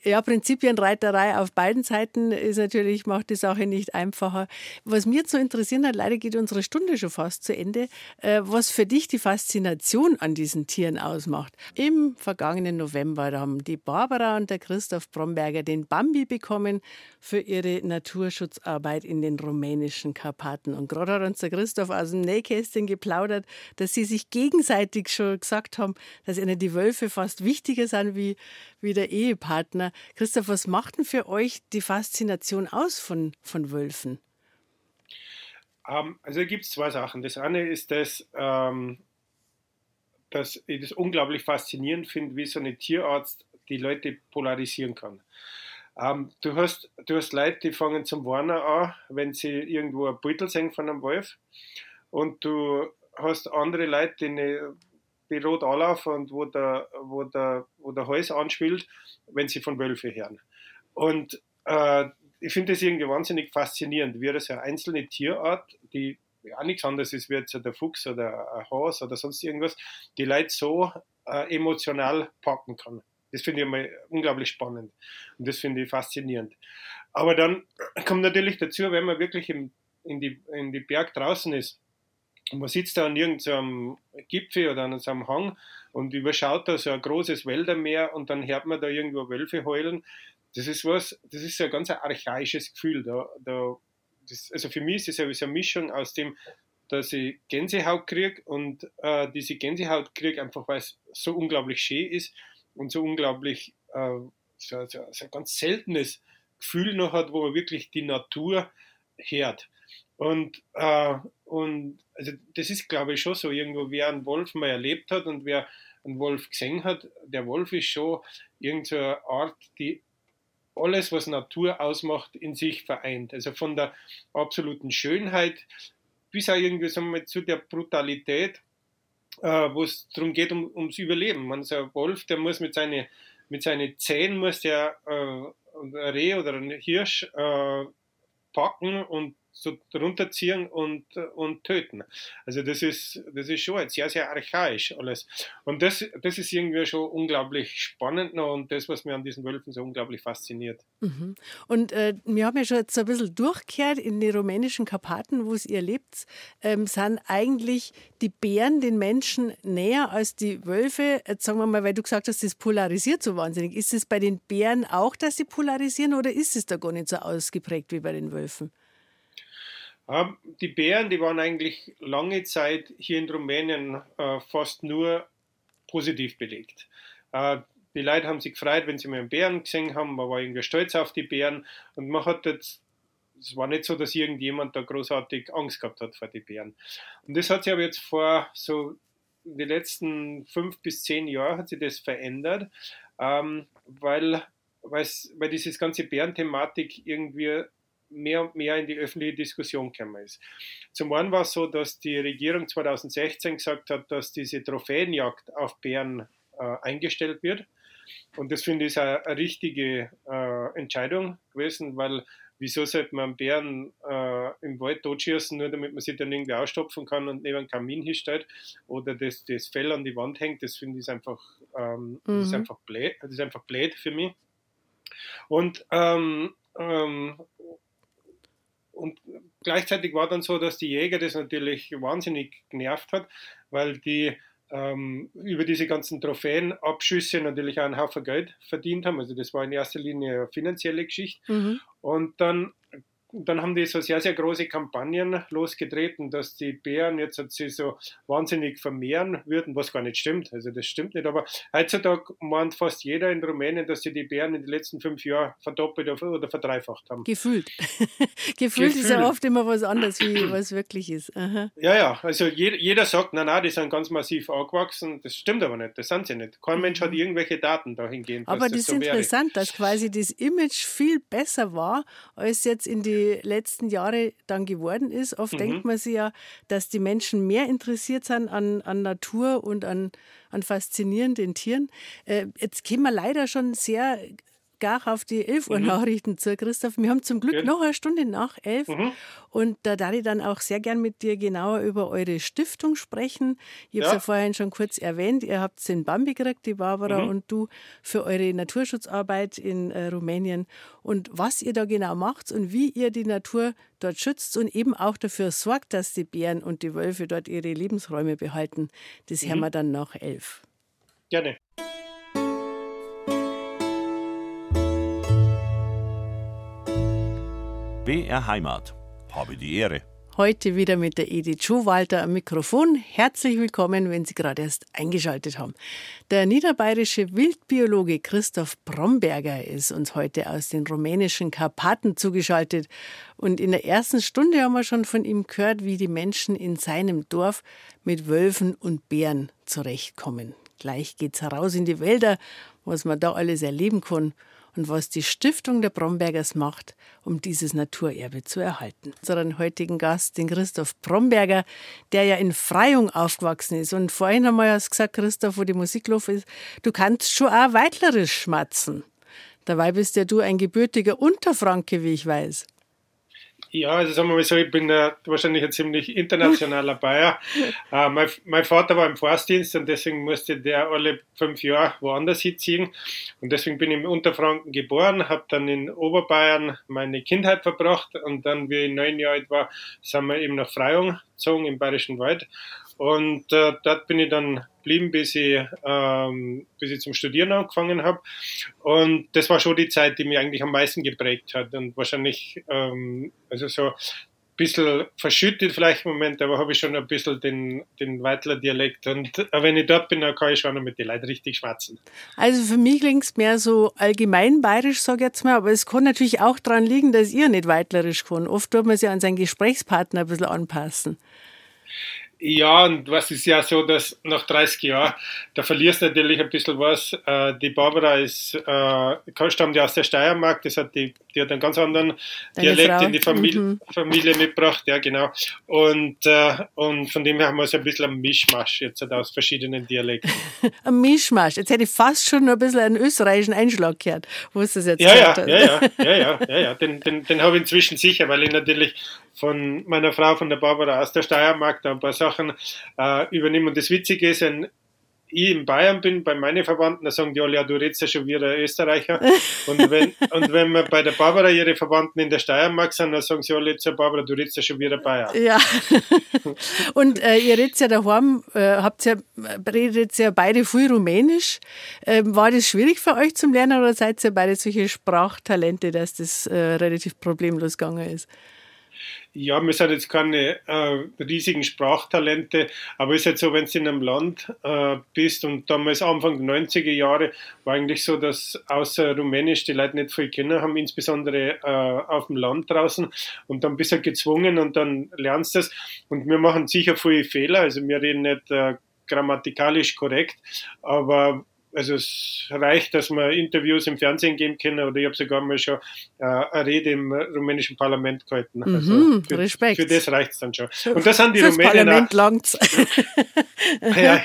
Ja, Prinzipienreiterei auf beiden Seiten ist natürlich, macht die Sache nicht einfacher. Was mir zu interessieren hat, leider geht unsere Stunde schon fast zu Ende, äh, was für dich die Faszination an diesen Tieren ausmacht. Im vergangenen November haben die Barbara und der Christoph Bromberger den Bambi bekommen für ihre Naturschutzarbeit in den rumänischen Karpaten. Und gerade hat uns der Christoph aus dem Nähkästchen geplaudert, dass sie sich gegenseitig schon gesagt haben, dass ihnen die Wölfe fast wichtiger sind wie, wie der Ehepartner. Christoph, was macht denn für euch die Faszination aus von, von Wölfen? Ähm, also gibt es zwei Sachen. Das eine ist das, ähm, dass ich das unglaublich faszinierend finde, wie so eine Tierarzt die Leute polarisieren kann. Ähm, du, hast, du hast Leute, die fangen zum Warner an, wenn sie irgendwo ein Beutel sehen von einem Wolf. Und du hast andere Leute, die, rot anlaufen und wo der, wo, der, wo der Hals anspielt, wenn sie von Wölfen hören. Und äh, ich finde das irgendwie wahnsinnig faszinierend, wie das eine einzelne Tierart, die ja nichts anderes ist wie jetzt der Fuchs oder ein Haus oder sonst irgendwas, die Leute so äh, emotional packen kann. Das finde ich immer unglaublich spannend und das finde ich faszinierend. Aber dann kommt natürlich dazu, wenn man wirklich im, in, die, in die Berg draußen ist und man sitzt da an irgendeinem Gipfel oder an so einem Hang und überschaut da so ein großes Wäldermeer und dann hört man da irgendwo Wölfe heulen. Das ist was, das ist so ein ganz archaisches Gefühl. Da, da, das, also für mich ist es so eine Mischung aus dem, dass ich Gänsehaut kriege und äh, diese Gänsehaut kriege einfach, weil es so unglaublich schön ist und so unglaublich äh, so, so, so, ein ganz seltenes Gefühl noch hat, wo man wirklich die Natur hört. Und, äh, und also das ist, glaube ich, schon so irgendwo, wer einen Wolf mal erlebt hat und wer einen Wolf gesehen hat, der Wolf ist schon irgendeine Art, die alles, was Natur ausmacht, in sich vereint. Also von der absoluten Schönheit bis auch irgendwie sagen wir, zu der Brutalität, äh, wo es darum geht, um, ums Überleben. Man, so ein Wolf, der muss mit, seine, mit seinen Zähnen muss der äh, ein Reh oder ein Hirsch äh, packen und so runterziehen und, und töten. Also das ist, das ist schon sehr, sehr archaisch alles. Und das, das ist irgendwie schon unglaublich spannend noch und das, was mir an diesen Wölfen so unglaublich fasziniert. Mhm. Und äh, wir haben ja schon jetzt ein bisschen durchgekehrt in die rumänischen Karpaten, wo es ihr lebt, ähm, sind eigentlich die Bären den Menschen näher als die Wölfe. Jetzt sagen wir mal, weil du gesagt hast, das polarisiert so wahnsinnig. Ist es bei den Bären auch, dass sie polarisieren oder ist es da gar nicht so ausgeprägt wie bei den Wölfen? Die Bären, die waren eigentlich lange Zeit hier in Rumänien äh, fast nur positiv belegt. Äh, die Leute haben sich gefreut, wenn sie mal einen Bären gesehen haben, man war irgendwie stolz auf die Bären und man hat jetzt, es war nicht so, dass irgendjemand da großartig Angst gehabt hat vor den Bären. Und das hat sich aber jetzt vor so den letzten fünf bis zehn Jahren hat sich das verändert, ähm, weil, weil dieses ganze Bärenthematik irgendwie mehr und mehr in die öffentliche Diskussion gekommen ist. Zum einen war es so, dass die Regierung 2016 gesagt hat, dass diese Trophäenjagd auf Bären äh, eingestellt wird. Und das finde ich eine, eine richtige äh, Entscheidung gewesen, weil wieso sollte man Bären äh, im Wald totschießen, nur damit man sie dann irgendwie ausstopfen kann und neben einen Kamin hinstellt oder das, das Fell an die Wand hängt, das finde ich einfach, ähm, mhm. das ist einfach blöd, das ist einfach blöd für mich. Und ähm, ähm, und gleichzeitig war dann so, dass die Jäger das natürlich wahnsinnig genervt hat, weil die ähm, über diese ganzen Trophäenabschüsse natürlich auch einen Haufen Geld verdient haben. Also das war in erster Linie eine finanzielle Geschichte. Mhm. Und dann dann haben die so sehr, sehr große Kampagnen losgetreten, dass die Bären jetzt sich so wahnsinnig vermehren würden, was gar nicht stimmt. Also das stimmt nicht. Aber heutzutage meint fast jeder in Rumänien, dass sie die Bären in den letzten fünf Jahren verdoppelt oder verdreifacht haben. Gefühlt. Gefühlt, Gefühlt ist ja oft immer was anderes, wie was wirklich ist. Aha. Ja, ja. Also jeder, jeder sagt, na, na, die sind ganz massiv angewachsen. Das stimmt aber nicht. Das sind sie nicht. Kein Mensch hat mhm. irgendwelche Daten dahingehend. Aber das, das ist so interessant, wäre. dass quasi das Image viel besser war, als jetzt in die letzten Jahre dann geworden ist. Oft mhm. denkt man sich ja, dass die Menschen mehr interessiert sind an, an Natur und an, an faszinierenden Tieren. Äh, jetzt kommen wir leider schon sehr gar auf die 11 Uhr mhm. Nachrichten zu, Christoph. Wir haben zum Glück ja. noch eine Stunde nach 11. Mhm. Und da darf ich dann auch sehr gern mit dir genauer über eure Stiftung sprechen. Ich habe es ja. ja vorhin schon kurz erwähnt. Ihr habt es in Bambi gekriegt, die Barbara mhm. und du, für eure Naturschutzarbeit in äh, Rumänien. Und was ihr da genau macht und wie ihr die Natur dort schützt und eben auch dafür sorgt, dass die Bären und die Wölfe dort ihre Lebensräume behalten, das mhm. hören wir dann nach 11. Gerne. BR Heimat. Habe die Ehre. Heute wieder mit der Edith Schuhwalter am Mikrofon. Herzlich willkommen, wenn Sie gerade erst eingeschaltet haben. Der niederbayerische Wildbiologe Christoph Bromberger ist uns heute aus den rumänischen Karpaten zugeschaltet. Und in der ersten Stunde haben wir schon von ihm gehört, wie die Menschen in seinem Dorf mit Wölfen und Bären zurechtkommen. Gleich geht's heraus in die Wälder, was man da alles erleben kann und was die Stiftung der Brombergers macht, um dieses Naturerbe zu erhalten. Unseren heutigen Gast, den Christoph Bromberger, der ja in Freyung aufgewachsen ist. Und vorhin haben wir ja gesagt, Christoph, wo die Musik ist, du kannst schon auch weitlerisch schmatzen. Dabei bist ja du ein gebürtiger Unterfranke, wie ich weiß. Ja, also sagen wir mal so, ich bin äh, wahrscheinlich ein ziemlich internationaler Bayer. Äh, mein, mein, Vater war im Forstdienst und deswegen musste der alle fünf Jahre woanders hinziehen. Und deswegen bin ich im Unterfranken geboren, habe dann in Oberbayern meine Kindheit verbracht und dann, wie ich neun Jahre alt war, sind wir eben nach Freyung gezogen im Bayerischen Wald. Und äh, dort bin ich dann geblieben, bis ich, ähm, bis ich zum Studieren angefangen habe. Und das war schon die Zeit, die mich eigentlich am meisten geprägt hat. Und wahrscheinlich, ähm, also so ein bisschen verschüttet vielleicht im Moment, aber habe ich schon ein bisschen den, den Weitler Dialekt. Und äh, wenn ich dort bin, dann kann ich schon mit den Leuten richtig schwatzen. Also für mich klingt es mehr so allgemein bayerisch, sage ich jetzt mal, aber es kann natürlich auch daran liegen, dass ihr nicht weitlerisch kann. Oft tut man sich an seinen Gesprächspartner ein bisschen anpassen. Ja, und was ist ja so, dass nach 30 Jahren, da verlierst du natürlich ein bisschen was. Äh, die Barbara ist, äh, stammt ja aus der Steiermark, das hat die, die hat einen ganz anderen Deine Dialekt Frau. in die Familie, mhm. Familie mitgebracht, ja genau. Und, äh, und von dem her haben wir so ein bisschen ein Mischmasch jetzt halt aus verschiedenen Dialekten. ein Mischmasch, jetzt hätte ich fast schon ein bisschen einen österreichischen Einschlag gehört, wo ist das jetzt ja, ja, ja, ja, ja, ja, ja, ja, den, den, den habe ich inzwischen sicher, weil ich natürlich von meiner Frau, von der Barbara aus der Steiermark, da ein paar Sachen äh, übernehme. Und das Witzige ist, wenn ich in Bayern bin, bei meinen Verwandten, da sagen die alle, ja, du redest ja schon wie ein Österreicher. Und wenn, und wenn wir bei der Barbara ihre Verwandten in der Steiermark sind, dann sagen sie alle zu Barbara, du redest ja schon wie ein Bayer. Ja. und äh, ihr redet ja daheim, äh, habt ja, redet ja beide viel Rumänisch. Ähm, war das schwierig für euch zum Lernen oder seid ihr beide solche Sprachtalente, dass das äh, relativ problemlos gegangen ist? Ja, wir sind jetzt keine äh, riesigen Sprachtalente, aber es ist halt so, wenn du in einem Land äh, bist und damals Anfang der 90er Jahre war eigentlich so, dass außer Rumänisch die Leute nicht viel kennen haben, insbesondere äh, auf dem Land draußen und dann bist du halt gezwungen und dann lernst du es und wir machen sicher viele Fehler, also wir reden nicht äh, grammatikalisch korrekt, aber also es reicht, dass man Interviews im Fernsehen geben können oder ich habe sogar mal schon äh, eine Rede im rumänischen Parlament gehalten. Mhm, also für, Respekt. Für das reicht es dann schon. Und das sind die Fürs Rumänen Parlament langt's. ja,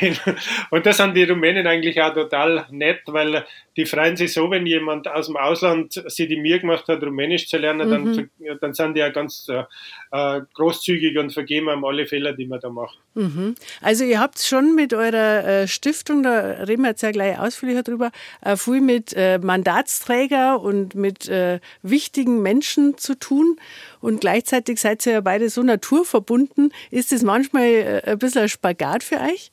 und das sind die Rumänen eigentlich auch total nett, weil die freuen sich so, wenn jemand aus dem Ausland sie die mir gemacht hat, Rumänisch zu lernen, mhm. dann, dann sind die ja ganz äh, äh, großzügig und vergeben einem alle Fehler, die man da macht. Mhm. Also ihr habt schon mit eurer äh, Stiftung, da reden wir jetzt ja gleich ausführlicher drüber, äh, viel mit Mandatsträger und mit wichtigen Menschen zu tun. Und gleichzeitig seid ihr ja beide so naturverbunden. Ist das manchmal ein bisschen ein Spagat für euch?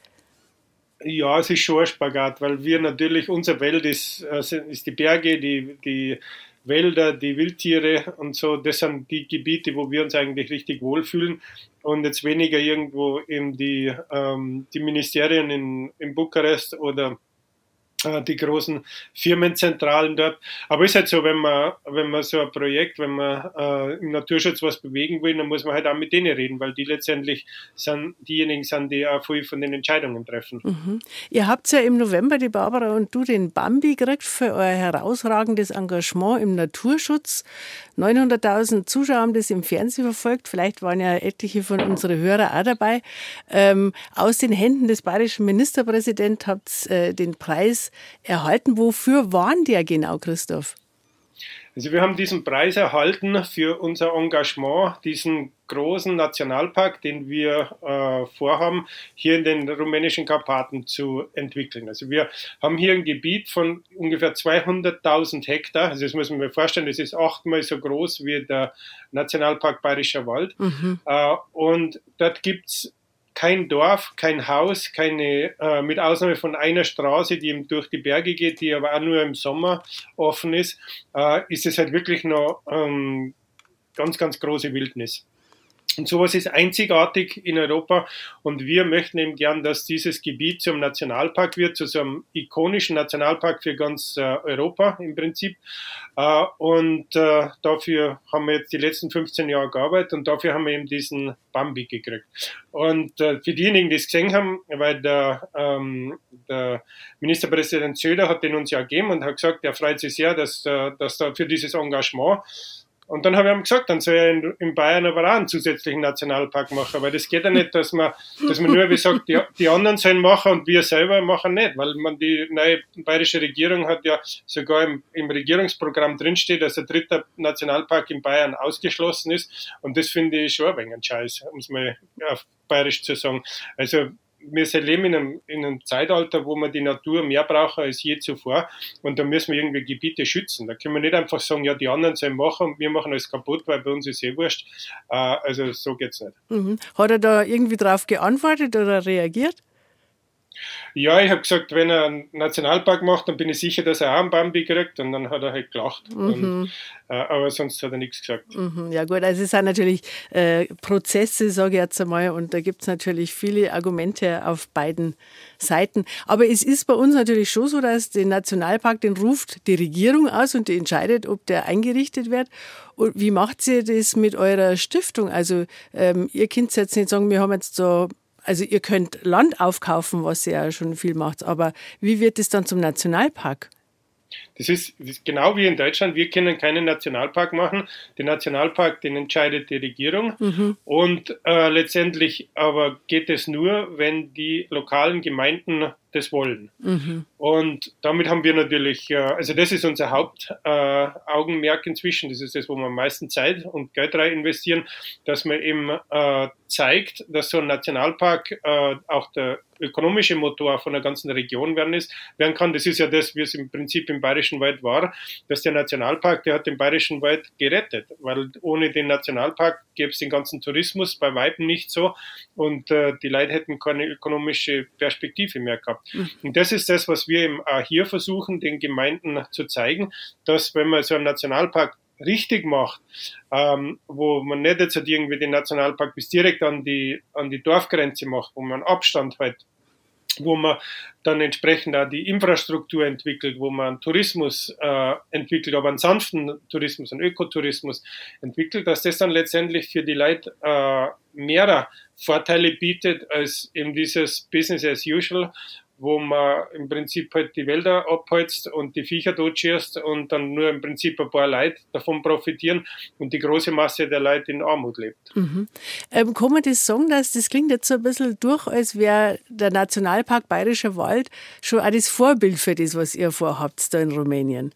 Ja, es ist schon ein Spagat, weil wir natürlich, unsere Welt ist, äh, ist die Berge, die, die Wälder, die Wildtiere und so, das sind die Gebiete, wo wir uns eigentlich richtig wohlfühlen. Und jetzt weniger irgendwo in die, ähm, die Ministerien in, in Bukarest oder die großen Firmenzentralen dort. Aber ist halt so, wenn man, wenn man so ein Projekt, wenn man äh, im Naturschutz was bewegen will, dann muss man halt auch mit denen reden, weil die letztendlich sind diejenigen sind, die auch viel von den Entscheidungen treffen. Mhm. Ihr habt ja im November, die Barbara und du, den Bambi gekriegt für euer herausragendes Engagement im Naturschutz. 900.000 Zuschauer haben das im Fernsehen verfolgt. Vielleicht waren ja etliche von unseren Hörern auch dabei. Ähm, aus den Händen des bayerischen Ministerpräsidenten habt ihr äh, den Preis erhalten. Wofür waren der genau, Christoph? Also wir haben diesen Preis erhalten für unser Engagement, diesen großen Nationalpark, den wir äh, vorhaben, hier in den rumänischen Karpaten zu entwickeln. Also wir haben hier ein Gebiet von ungefähr 200.000 Hektar. Also das muss man mir vorstellen, das ist achtmal so groß wie der Nationalpark Bayerischer Wald. Mhm. Äh, und dort gibt's kein Dorf, kein Haus, keine, äh, mit Ausnahme von einer Straße, die eben durch die Berge geht, die aber auch nur im Sommer offen ist, äh, ist es halt wirklich noch ähm, ganz, ganz große Wildnis. Und sowas ist einzigartig in Europa und wir möchten eben gern, dass dieses Gebiet zum Nationalpark wird, zu so einem ikonischen Nationalpark für ganz äh, Europa im Prinzip. Äh, und äh, dafür haben wir jetzt die letzten 15 Jahre gearbeitet und dafür haben wir eben diesen Bambi gekriegt. Und äh, für diejenigen, die es gesehen haben, weil der, ähm, der Ministerpräsident Söder hat den uns ja gegeben und hat gesagt, er freut sich sehr, dass, äh, dass da für dieses Engagement und dann habe ich ihm gesagt, dann soll er in, in, Bayern aber auch einen zusätzlichen Nationalpark machen, weil das geht ja nicht, dass man, dass man nur wie sagt, die, die anderen sollen machen und wir selber machen nicht, weil man die neue bayerische Regierung hat ja sogar im, im Regierungsprogramm drinsteht, dass der dritte Nationalpark in Bayern ausgeschlossen ist und das finde ich schon ein wenig ein Scheiß, um es mal auf bayerisch zu sagen. Also wir leben in einem, in einem Zeitalter, wo man die Natur mehr braucht als je zuvor. Und da müssen wir irgendwie Gebiete schützen. Da können wir nicht einfach sagen, ja, die anderen sollen machen und wir machen alles kaputt, weil bei uns ist eh wurscht. Äh, also so geht's nicht. Mhm. Hat er da irgendwie drauf geantwortet oder reagiert? Ja, ich habe gesagt, wenn er einen Nationalpark macht, dann bin ich sicher, dass er auch einen Bambi kriegt. Und dann hat er halt gelacht. Mhm. Und, äh, aber sonst hat er nichts gesagt. Mhm. Ja gut, also es sind natürlich äh, Prozesse, sage ich jetzt einmal. Und da gibt es natürlich viele Argumente auf beiden Seiten. Aber es ist bei uns natürlich schon so, dass den Nationalpark, den ruft die Regierung aus und die entscheidet, ob der eingerichtet wird. Und wie macht ihr das mit eurer Stiftung? Also ähm, ihr könnt jetzt nicht sagen, wir haben jetzt so also ihr könnt Land aufkaufen, was ihr ja schon viel macht, aber wie wird es dann zum Nationalpark? Das ist, das ist, genau wie in Deutschland. Wir können keinen Nationalpark machen. Den Nationalpark, den entscheidet die Regierung. Mhm. Und äh, letztendlich aber geht es nur, wenn die lokalen Gemeinden das wollen. Mhm. Und damit haben wir natürlich, äh, also das ist unser Hauptaugenmerk äh, inzwischen, das ist das, wo wir am meisten Zeit und Geld rein investieren, dass man eben äh, zeigt, dass so ein Nationalpark auch der ökonomische Motor von der ganzen Region werden, ist, werden kann. Das ist ja das, wie es im Prinzip im Bayerischen Wald war, dass der Nationalpark, der hat den Bayerischen Wald gerettet, weil ohne den Nationalpark gäbe es den ganzen Tourismus bei Weitem nicht so und die Leute hätten keine ökonomische Perspektive mehr gehabt. Und das ist das, was wir eben auch hier versuchen, den Gemeinden zu zeigen, dass wenn man so einen Nationalpark richtig macht, ähm, wo man nicht jetzt halt irgendwie den Nationalpark bis direkt an die, an die Dorfgrenze macht, wo man Abstand halt wo man dann entsprechend auch die Infrastruktur entwickelt, wo man Tourismus äh, entwickelt, aber einen sanften Tourismus, einen Ökotourismus entwickelt, dass das dann letztendlich für die Leute äh, mehrere Vorteile bietet als eben dieses Business as usual, wo man im Prinzip halt die Wälder abholzt und die Viecher totschießt und dann nur im Prinzip ein paar Leute davon profitieren und die große Masse der Leute in Armut lebt. Mhm. Ähm, kann man das sagen, dass das klingt jetzt so ein bisschen durch, als wäre der Nationalpark Bayerischer Wald schon auch das Vorbild für das, was ihr vorhabt da in Rumänien?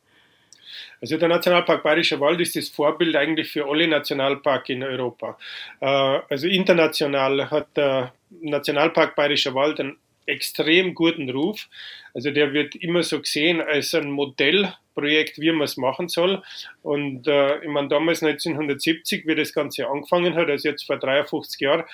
Also der Nationalpark Bayerischer Wald ist das Vorbild eigentlich für alle Nationalparke in Europa. Äh, also international hat der Nationalpark Bayerischer Wald einen extrem guten Ruf. Also der wird immer so gesehen als ein Modellprojekt, wie man es machen soll. Und äh, ich meine, damals 1970, wie das Ganze angefangen hat, also jetzt vor 53 Jahren,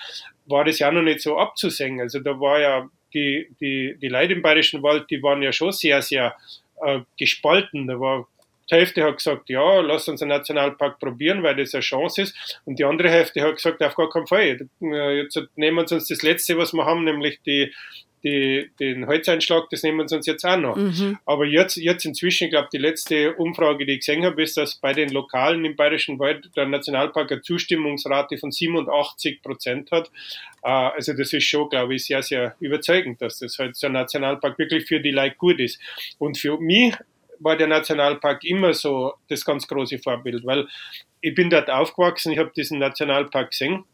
war das ja noch nicht so abzusehen. Also da war ja die, die, die Leute im Bayerischen Wald, die waren ja schon sehr, sehr äh, gespalten. Da war die Hälfte hat gesagt, ja, lass uns einen Nationalpark probieren, weil das eine Chance ist. Und die andere Hälfte hat gesagt, auf gar keinen Fall. Äh, jetzt nehmen wir uns das Letzte, was wir haben, nämlich die, die, den Holzeinschlag, das nehmen wir uns jetzt auch noch. Mhm. Aber jetzt, jetzt inzwischen, ich glaube, die letzte Umfrage, die ich gesehen habe, ist, dass bei den Lokalen im Bayerischen Wald der Nationalpark eine Zustimmungsrate von 87 Prozent hat. Äh, also das ist schon, glaube ich, sehr, sehr überzeugend, dass das halt so ein Nationalpark wirklich für die Leute gut ist. Und für mich war der Nationalpark immer so das ganz große Vorbild, weil ich bin dort aufgewachsen, ich habe diesen Nationalpark gesehen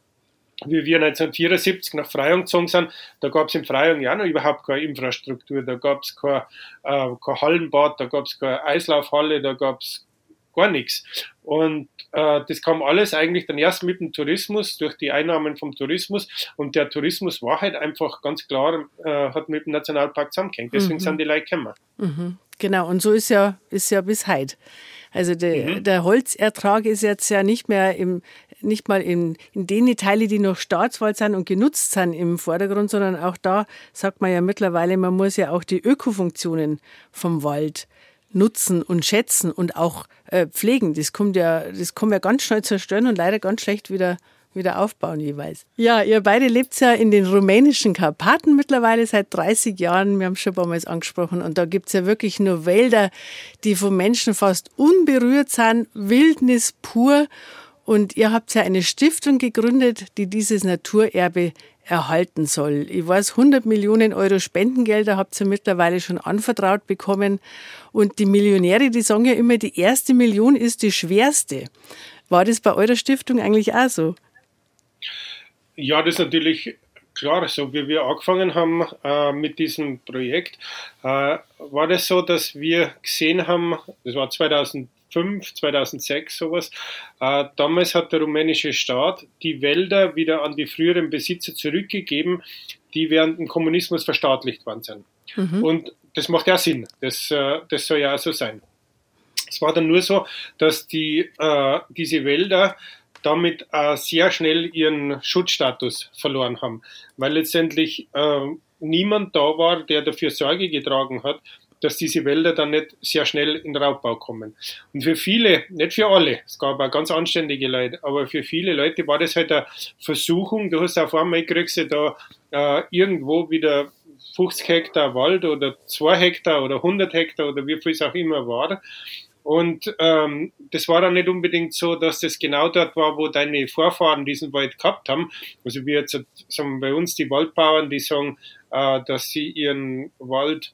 wie wir 1974 nach Freyung gezogen sind, da gab es in Freyung ja noch überhaupt keine Infrastruktur, da gab es kein, äh, kein Hallenbad, da gab es keine Eislaufhalle, da gab es gar nichts. Und äh, das kam alles eigentlich dann erst mit dem Tourismus, durch die Einnahmen vom Tourismus. Und der Tourismus war halt einfach ganz klar, äh, hat mit dem Nationalpark zusammengehängt. Deswegen mhm. sind die Leute gekommen. Mhm. Genau, und so ist ja, ist ja bis heute. Also der, mhm. der Holzertrag ist jetzt ja nicht mehr im, nicht mal in, in den Teile, die noch Staatswald sind und genutzt sind im Vordergrund, sondern auch da sagt man ja mittlerweile, man muss ja auch die Ökofunktionen vom Wald nutzen und schätzen und auch äh, pflegen. Das kommt ja, das kommt ja ganz schnell zerstören und leider ganz schlecht wieder wieder aufbauen jeweils. Ja, ihr beide lebt ja in den rumänischen Karpaten mittlerweile seit 30 Jahren. Wir haben es schon ein paar Mal angesprochen. Und da gibt es ja wirklich nur Wälder, die von Menschen fast unberührt sind. Wildnis pur. Und ihr habt ja eine Stiftung gegründet, die dieses Naturerbe erhalten soll. Ich weiß, 100 Millionen Euro Spendengelder habt ihr mittlerweile schon anvertraut bekommen. Und die Millionäre, die sagen ja immer, die erste Million ist die schwerste. War das bei eurer Stiftung eigentlich auch so? Ja, das ist natürlich klar. So wie wir angefangen haben äh, mit diesem Projekt, äh, war das so, dass wir gesehen haben, das war 2005, 2006 sowas, äh, damals hat der rumänische Staat die Wälder wieder an die früheren Besitzer zurückgegeben, die während dem Kommunismus verstaatlicht worden sind. Mhm. Und das macht ja Sinn. Das, äh, das soll ja auch so sein. Es war dann nur so, dass die, äh, diese Wälder damit äh, sehr schnell ihren Schutzstatus verloren haben, weil letztendlich äh, niemand da war, der dafür Sorge getragen hat, dass diese Wälder dann nicht sehr schnell in Raubbau kommen. Und für viele, nicht für alle, es gab auch ganz anständige Leute, aber für viele Leute war das halt eine Versuchung, du hast auf einmal kriegst du da äh, irgendwo wieder 50 Hektar Wald oder 2 Hektar oder 100 Hektar oder wie viel es auch immer war und ähm, das war dann nicht unbedingt so, dass das genau dort war, wo deine Vorfahren diesen Wald gehabt haben. Also wir jetzt sagen bei uns die Waldbauern, die sagen, äh, dass sie ihren Wald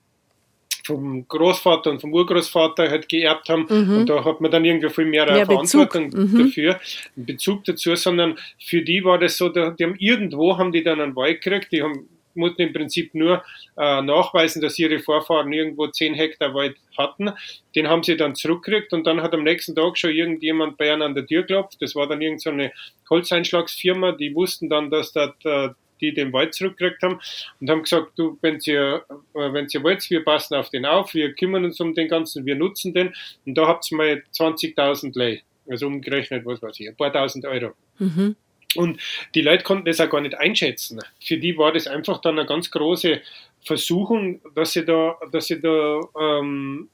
vom Großvater und vom Urgroßvater halt geerbt haben. Mhm. Und da hat man dann irgendwie viel mehr, mehr Verantwortung mhm. dafür, Bezug dazu, sondern für die war das so, die haben irgendwo haben die dann einen Wald gekriegt, die haben mussten im Prinzip nur äh, nachweisen, dass ihre Vorfahren irgendwo 10 Hektar Wald hatten. Den haben sie dann zurückgekriegt und dann hat am nächsten Tag schon irgendjemand bei ihnen an der Tür geklopft. Das war dann irgendeine so Holzeinschlagsfirma, die wussten dann, dass dort äh, die den Wald zurückgekriegt haben und haben gesagt, du, wenn ihr, äh, wenn ihr wollt, wir passen auf den auf, wir kümmern uns um den ganzen, wir nutzen den und da habt ihr mal 20.000 Lei, also umgerechnet, was weiß ich, ein paar tausend Euro. Mhm. Und die Leute konnten das auch gar nicht einschätzen. Für die war das einfach dann eine ganz große Versuchung, dass sie da, dass sie da ähm,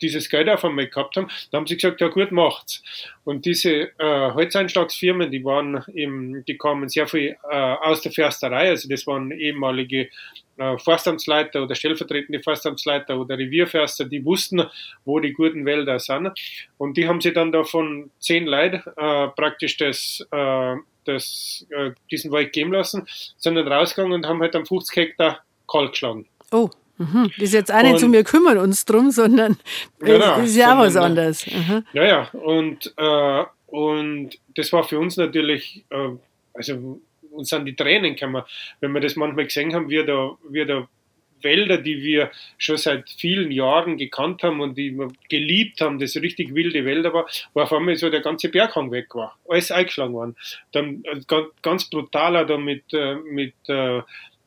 dieses Geld auf einmal gehabt haben. Da haben sie gesagt, ja gut, macht's. Und diese äh, Holzeinschlagsfirmen, die waren eben, die kamen sehr viel äh, aus der Försterei, also das waren ehemalige äh, Forstamtsleiter oder stellvertretende Forstamtsleiter oder Revierförster, die wussten, wo die guten Wälder sind. Und die haben sie dann da von zehn Leuten äh, praktisch das äh, das, äh, diesen Wald geben lassen, sondern rausgegangen und haben halt am 50 Hektar Kalk geschlagen. Oh, mhm. das ist jetzt auch nicht zu mir kümmern uns drum, sondern genau, ist ja auch was anderes. Mhm. Ja, ja, und, äh, und das war für uns natürlich, äh, also uns sind die Tränen gekommen, wenn wir das manchmal gesehen haben, wie da, wie da Wälder, die wir schon seit vielen Jahren gekannt haben und die wir geliebt haben, das richtig wilde Wälder war, wo auf einmal so der ganze Berghang weg war, alles eingeschlagen worden. Dann äh, ganz brutaler da mit, äh, mit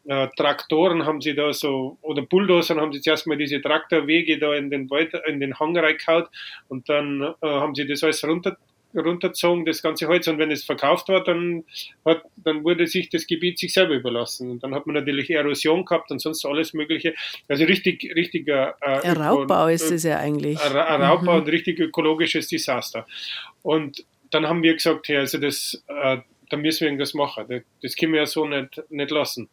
äh, Traktoren haben sie da so, oder Bulldozern haben sie zuerst mal diese Traktorwege da in den Wald, in den Hang reingehauen und dann äh, haben sie das alles runter runtergezogen, das ganze Holz. Und wenn es verkauft war, dann, hat, dann wurde sich das Gebiet sich selber überlassen. Und dann hat man natürlich Erosion gehabt und sonst alles Mögliche. Also richtig, richtiger äh, Raubbau ist es ja eigentlich. Raubbau mhm. und richtig ökologisches Desaster. Und dann haben wir gesagt, hey, also das, äh, da müssen wir irgendwas machen. Das, das können wir ja so nicht, nicht lassen.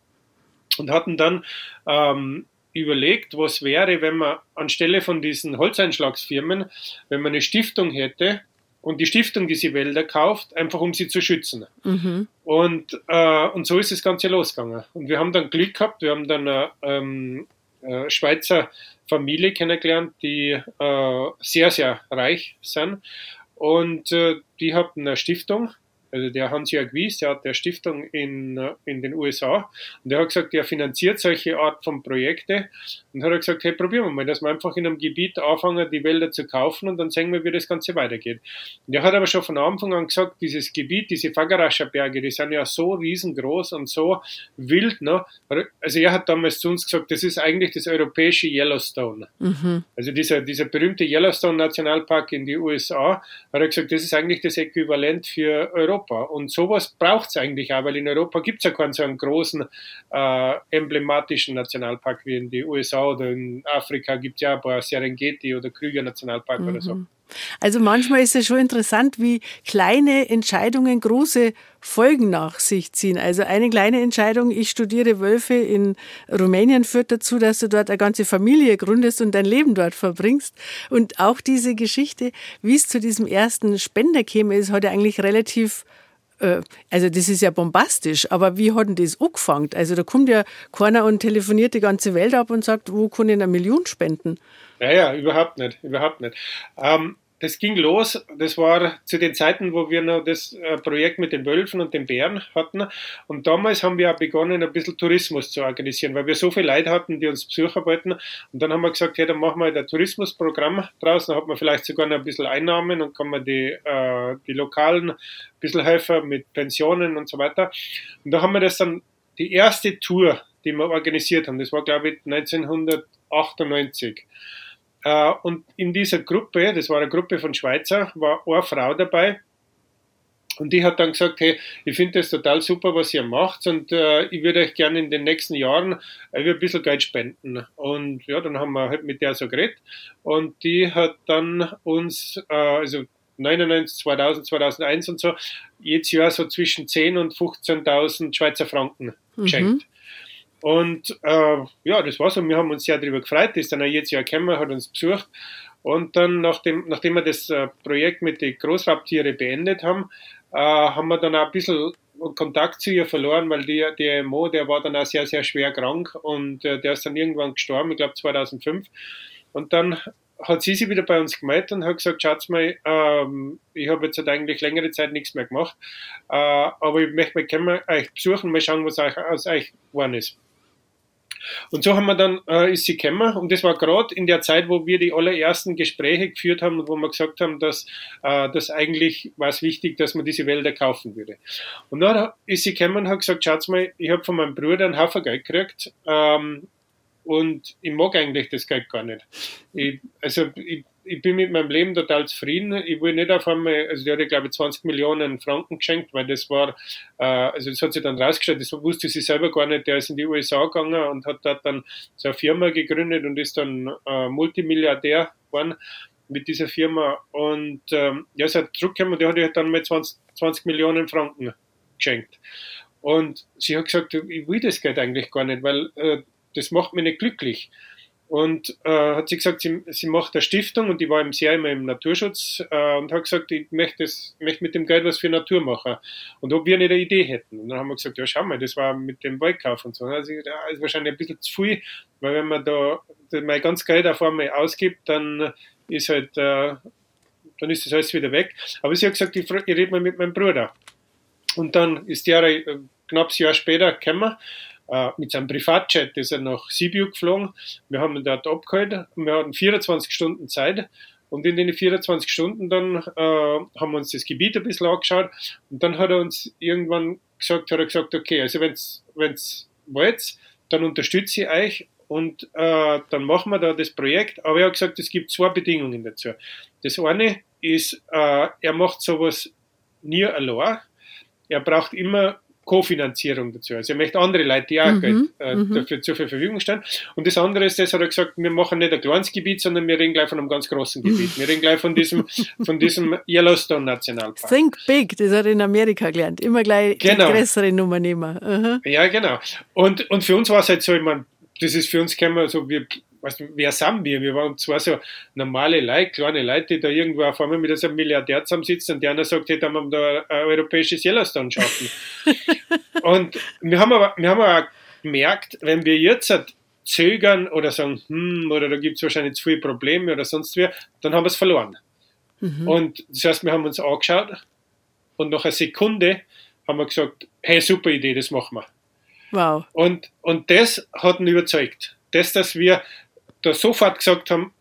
Und hatten dann ähm, überlegt, was wäre, wenn man anstelle von diesen Holzeinschlagsfirmen, wenn man eine Stiftung hätte, und die Stiftung diese Wälder kauft, einfach um sie zu schützen. Mhm. Und, äh, und so ist das Ganze losgegangen. Und wir haben dann Glück gehabt, wir haben dann eine ähm, äh, Schweizer Familie kennengelernt, die äh, sehr, sehr reich sind. Und äh, die hatten eine Stiftung, also der Hans-Jörg Wies, der hat der Stiftung in, in den USA und der hat gesagt, der finanziert solche Art von Projekte und hat gesagt, hey, probieren wir mal, dass wir einfach in einem Gebiet anfangen, die Wälder zu kaufen und dann sehen wir, wie das Ganze weitergeht. Und der hat aber schon von Anfang an gesagt, dieses Gebiet, diese Fagarascher Berge, die sind ja so riesengroß und so wild. Ne? Also er hat damals zu uns gesagt, das ist eigentlich das europäische Yellowstone. Mhm. Also dieser, dieser berühmte Yellowstone Nationalpark in die USA, hat er gesagt, das ist eigentlich das Äquivalent für Europa. Und sowas braucht es eigentlich auch, weil in Europa gibt es ja keinen so einen großen äh, emblematischen Nationalpark wie in die USA oder in Afrika gibt es ja ein paar Serengeti oder Krüger Nationalpark mhm. oder so. Also manchmal ist es schon interessant, wie kleine Entscheidungen große Folgen nach sich ziehen. Also eine kleine Entscheidung, ich studiere Wölfe in Rumänien, führt dazu, dass du dort eine ganze Familie gründest und dein Leben dort verbringst. Und auch diese Geschichte, wie es zu diesem ersten Spender käme, ist heute eigentlich relativ also das ist ja bombastisch, aber wie hat denn das angefangen? Also da kommt ja keiner und telefoniert die ganze Welt ab und sagt, wo kann ich eine Million spenden? Naja, überhaupt nicht, überhaupt nicht. Ähm, das ging los, das war zu den Zeiten, wo wir noch das äh, Projekt mit den Wölfen und den Bären hatten. Und damals haben wir auch begonnen, ein bisschen Tourismus zu organisieren, weil wir so viele Leute hatten, die uns besuchen wollten. Und dann haben wir gesagt, hey, dann machen wir ein Tourismusprogramm draus, dann hat man vielleicht sogar noch ein bisschen Einnahmen und kann man die, äh, die Lokalen ein bisschen helfen mit Pensionen und so weiter. Und da haben wir das dann, die erste Tour, die wir organisiert haben, das war glaube ich 1998. Äh, und in dieser Gruppe, das war eine Gruppe von Schweizer, war eine Frau dabei. Und die hat dann gesagt, hey, ich finde das total super, was ihr macht und äh, ich würde euch gerne in den nächsten Jahren äh, ein bisschen Geld spenden. Und ja, dann haben wir halt mit der so geredet und die hat dann uns, äh, also 99, 2000, 2001 und so, jedes Jahr so zwischen 10 und 15.000 Schweizer Franken mhm. geschenkt. Mhm. Und äh, ja, das war's. Und wir haben uns sehr darüber gefreut. Das ist dann auch jetzt Jahr gekommen, hat uns besucht. Und dann, nachdem, nachdem wir das äh, Projekt mit den Großraubtiere beendet haben, äh, haben wir dann auch ein bisschen Kontakt zu ihr verloren, weil die, der Mo, der war dann auch sehr, sehr schwer krank und äh, der ist dann irgendwann gestorben, ich glaube 2005. Und dann hat sie sich wieder bei uns gemeldet und hat gesagt, schaut mal, ähm, ich habe jetzt halt eigentlich längere Zeit nichts mehr gemacht, äh, aber ich möchte mal euch besuchen, mal schauen, was euch, aus euch geworden ist. Und so haben wir dann, äh, ist sie gekommen und das war gerade in der Zeit, wo wir die allerersten Gespräche geführt haben und wo wir gesagt haben, dass äh, das eigentlich war es wichtig, dass man diese Wälder kaufen würde. Und dann ist sie gekommen und hat gesagt, schaut mal, ich habe von meinem Bruder einen Haufen Geld gekriegt ähm, und ich mag eigentlich das Geld gar nicht. Ich, also ich, ich bin mit meinem Leben total zufrieden. Ich will nicht auf einmal, also der hat, glaube ich, 20 Millionen Franken geschenkt, weil das war, äh, also das hat sich dann rausgestellt, das wusste sie selber gar nicht. Der ist in die USA gegangen und hat dort dann so eine Firma gegründet und ist dann äh, Multimilliardär geworden mit dieser Firma. Und ähm, ja, ist halt zurückgekommen und der hat dann mal 20, 20 Millionen Franken geschenkt. Und sie hat gesagt, ich will das Geld eigentlich gar nicht, weil äh, das macht mich nicht glücklich. Und äh, hat sie gesagt, sie, sie macht eine Stiftung und die war im sehr immer im Naturschutz äh, und hat gesagt, ich möchte, das, möchte mit dem Geld was für Natur machen. Und ob wir nicht eine Idee hätten. Und dann haben wir gesagt, ja, schau mal, das war mit dem Waldkauf und so. Also, das ist wahrscheinlich ein bisschen zu viel, weil wenn man da mein ganz Geld auf einmal ausgibt, dann ist halt, äh, dann ist das alles wieder weg. Aber sie hat gesagt, ich, ich rede mal mit meinem Bruder. Und dann ist der äh, knapp ein Jahr später gekommen äh, mit seinem Privatjet ist er nach Sibiu geflogen. Wir haben ihn dort abgeholt. Wir hatten 24 Stunden Zeit. Und in den 24 Stunden dann äh, haben wir uns das Gebiet ein bisschen angeschaut. Und dann hat er uns irgendwann gesagt, hat er gesagt, okay, also wenn's, wenn's wollt, dann unterstütze ich euch und äh, dann machen wir da das Projekt. Aber er hat gesagt, es gibt zwei Bedingungen dazu. Das eine ist, äh, er macht sowas nie allein. Er braucht immer Kofinanzierung dazu. Also er möchte andere Leute, die auch mhm, Geld äh, mhm. dafür zur Verfügung stellen. Und das andere ist, das hat er gesagt, wir machen nicht ein kleines Gebiet, sondern wir reden gleich von einem ganz großen Gebiet. Wir reden gleich von diesem, von diesem Yellowstone Nationalpark. Think big, das hat er in Amerika gelernt. Immer gleich genau. die größere Nummer nehmen. Uh Ja, genau. Und, und für uns war es halt so, ich meine, das ist für uns, können wir so, wir weißt du, wer sind wir? Wir waren zwar so normale Leute, kleine Leute, die da irgendwo auf einmal mit so einem Milliardär zusammensitzen und der einer sagt, hey, da haben wir da ein europäisches Yellowstone schaffen. und wir haben aber, wir haben aber gemerkt, wenn wir jetzt zögern oder sagen, hm, oder da gibt es wahrscheinlich zu viele Probleme oder sonst wie, dann haben wir es verloren. Mhm. Und das heißt, wir haben uns angeschaut und nach einer Sekunde haben wir gesagt, hey, super Idee, das machen wir. Wow. Und, und das hat ihn überzeugt. Das, dass wir da sofort gesagt haben,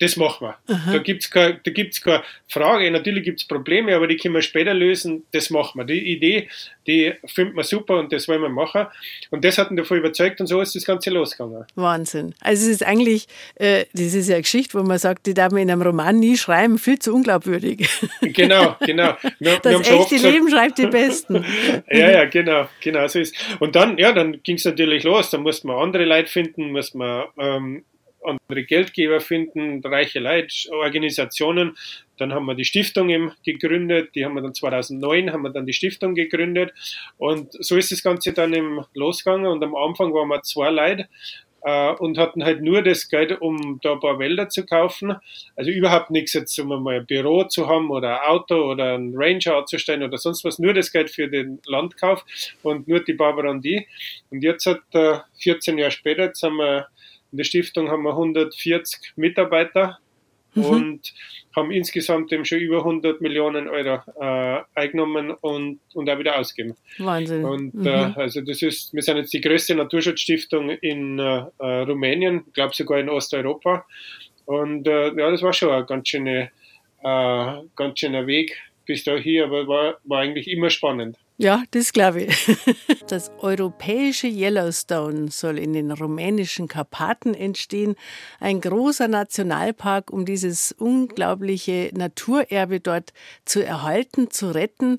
das machen wir. Aha. Da gibt es keine, keine Frage. Natürlich gibt es Probleme, aber die können wir später lösen. Das machen wir. Die Idee, die findet man super und das wollen wir machen. Und das hat ihn davon überzeugt und so ist das Ganze losgegangen. Wahnsinn. Also es ist eigentlich, äh, das ist ja eine Geschichte, wo man sagt, die darf man in einem Roman nie schreiben, viel zu unglaubwürdig. Genau, genau. Wir, das wir echte Leben schreibt die Besten. ja, ja, genau, genau so ist. Und dann, ja, dann ging es natürlich los. Dann musste man andere Leute finden, musste man ähm, andere Geldgeber finden, reiche Leute, Organisationen. Dann haben wir die Stiftung eben gegründet, die haben wir dann 2009 haben wir dann die Stiftung gegründet und so ist das Ganze dann eben losgegangen und am Anfang waren wir zwei Leute äh, und hatten halt nur das Geld, um da ein paar Wälder zu kaufen. Also überhaupt nichts jetzt, um mal ein Büro zu haben oder ein Auto oder ein Ranger anzustellen oder sonst was. Nur das Geld für den Landkauf und nur die Barbara und die. Und jetzt hat äh, 14 Jahre später, jetzt haben wir in der Stiftung haben wir 140 Mitarbeiter mhm. und haben insgesamt eben schon über 100 Millionen Euro äh, eingenommen und, und auch wieder ausgegeben. Wahnsinn. Und mhm. äh, also das ist, wir sind jetzt die größte Naturschutzstiftung in äh, Rumänien, ich glaube sogar in Osteuropa. Und äh, ja, das war schon ein ganz, schöne, äh, ganz schöner Weg bis dahin, aber war, war eigentlich immer spannend. Ja, das glaube ich. Das europäische Yellowstone soll in den rumänischen Karpaten entstehen. Ein großer Nationalpark, um dieses unglaubliche Naturerbe dort zu erhalten, zu retten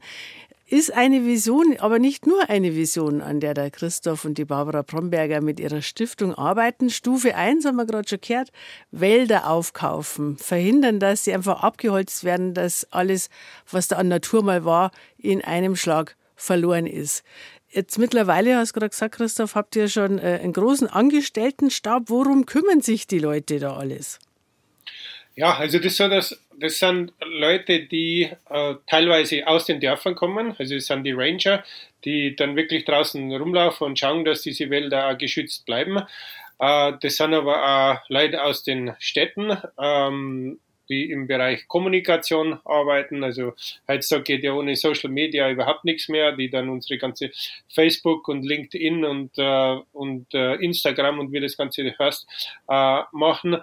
ist eine Vision, aber nicht nur eine Vision, an der der Christoph und die Barbara Bromberger mit ihrer Stiftung arbeiten. Stufe 1 haben wir gerade schon gehört, Wälder aufkaufen, verhindern, dass sie einfach abgeholzt werden, dass alles, was da an Natur mal war, in einem Schlag verloren ist. Jetzt mittlerweile, hast du gerade gesagt, Christoph, habt ihr schon äh, einen großen Angestelltenstab. Worum kümmern sich die Leute da alles? Ja, also das, so, das, das sind Leute, die äh, teilweise aus den Dörfern kommen. Also das sind die Ranger, die dann wirklich draußen rumlaufen und schauen, dass diese Wälder geschützt bleiben. Äh, das sind aber auch Leute aus den Städten. Ähm, die im Bereich Kommunikation arbeiten. Also heutzutage geht ja ohne Social Media überhaupt nichts mehr, die dann unsere ganze Facebook und LinkedIn und, äh, und äh, Instagram und wie das Ganze heißt, äh, machen.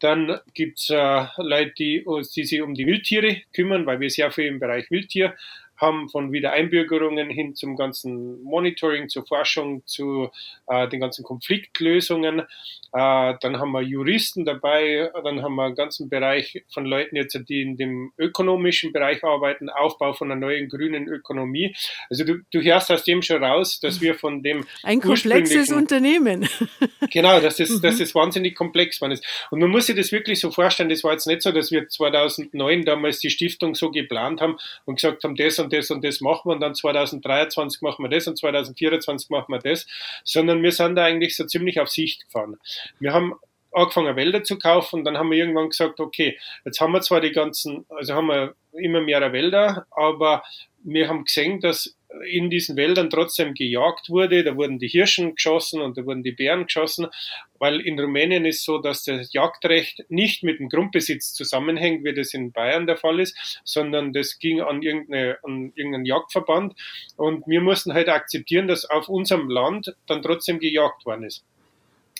Dann gibt's äh, Leute, die, die sich um die Wildtiere kümmern, weil wir sehr viel im Bereich Wildtier haben, von Wiedereinbürgerungen hin zum ganzen Monitoring, zur Forschung, zu äh, den ganzen Konfliktlösungen. Äh, dann haben wir Juristen dabei, dann haben wir einen ganzen Bereich von Leuten jetzt, die in dem ökonomischen Bereich arbeiten, Aufbau von einer neuen grünen Ökonomie. Also du, du hörst aus dem schon raus, dass wir von dem ein komplexes Unternehmen. genau, dass das, mhm. dass das wahnsinnig komplex war. Und man muss sich das wirklich so vorstellen, das war jetzt nicht so, dass wir 2009 damals die Stiftung so geplant haben und gesagt haben, das und das und das machen wir und dann 2023 machen wir das und 2024 machen wir das, sondern wir sind da eigentlich so ziemlich auf Sicht gefahren. Wir haben angefangen, Wälder zu kaufen. Dann haben wir irgendwann gesagt, okay, jetzt haben wir zwar die ganzen, also haben wir immer mehr Wälder, aber wir haben gesehen, dass in diesen Wäldern trotzdem gejagt wurde. Da wurden die Hirschen geschossen und da wurden die Bären geschossen, weil in Rumänien ist so, dass das Jagdrecht nicht mit dem Grundbesitz zusammenhängt, wie das in Bayern der Fall ist, sondern das ging an, irgendeine, an irgendeinen Jagdverband und wir mussten halt akzeptieren, dass auf unserem Land dann trotzdem gejagt worden ist.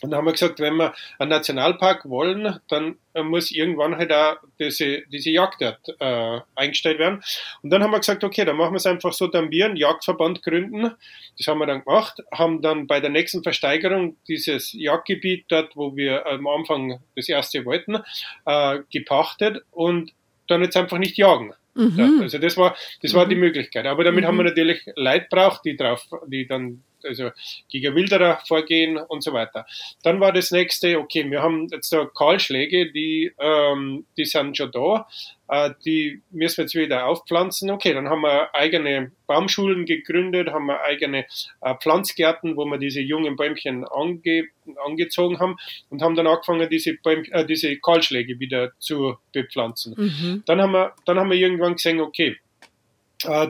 Und dann haben wir gesagt, wenn wir einen Nationalpark wollen, dann äh, muss irgendwann halt auch diese, diese Jagd dort, äh, eingestellt werden. Und dann haben wir gesagt, okay, dann machen wir es einfach so, dann wir einen Jagdverband gründen. Das haben wir dann gemacht, haben dann bei der nächsten Versteigerung dieses Jagdgebiet dort, wo wir am Anfang das erste wollten, äh, gepachtet und dann jetzt einfach nicht jagen. Mhm. Also das war, das war die mhm. Möglichkeit. Aber damit mhm. haben wir natürlich Leid braucht, die drauf, die dann also gegen Wilderer vorgehen und so weiter. Dann war das nächste, okay, wir haben jetzt da Kahlschläge, die, ähm, die sind schon da, äh, die müssen wir jetzt wieder aufpflanzen. Okay, dann haben wir eigene Baumschulen gegründet, haben wir eigene äh, Pflanzgärten, wo wir diese jungen Bäumchen ange, angezogen haben und haben dann angefangen, diese, Bäum, äh, diese Kahlschläge wieder zu bepflanzen. Mhm. Dann, haben wir, dann haben wir irgendwann gesehen, okay,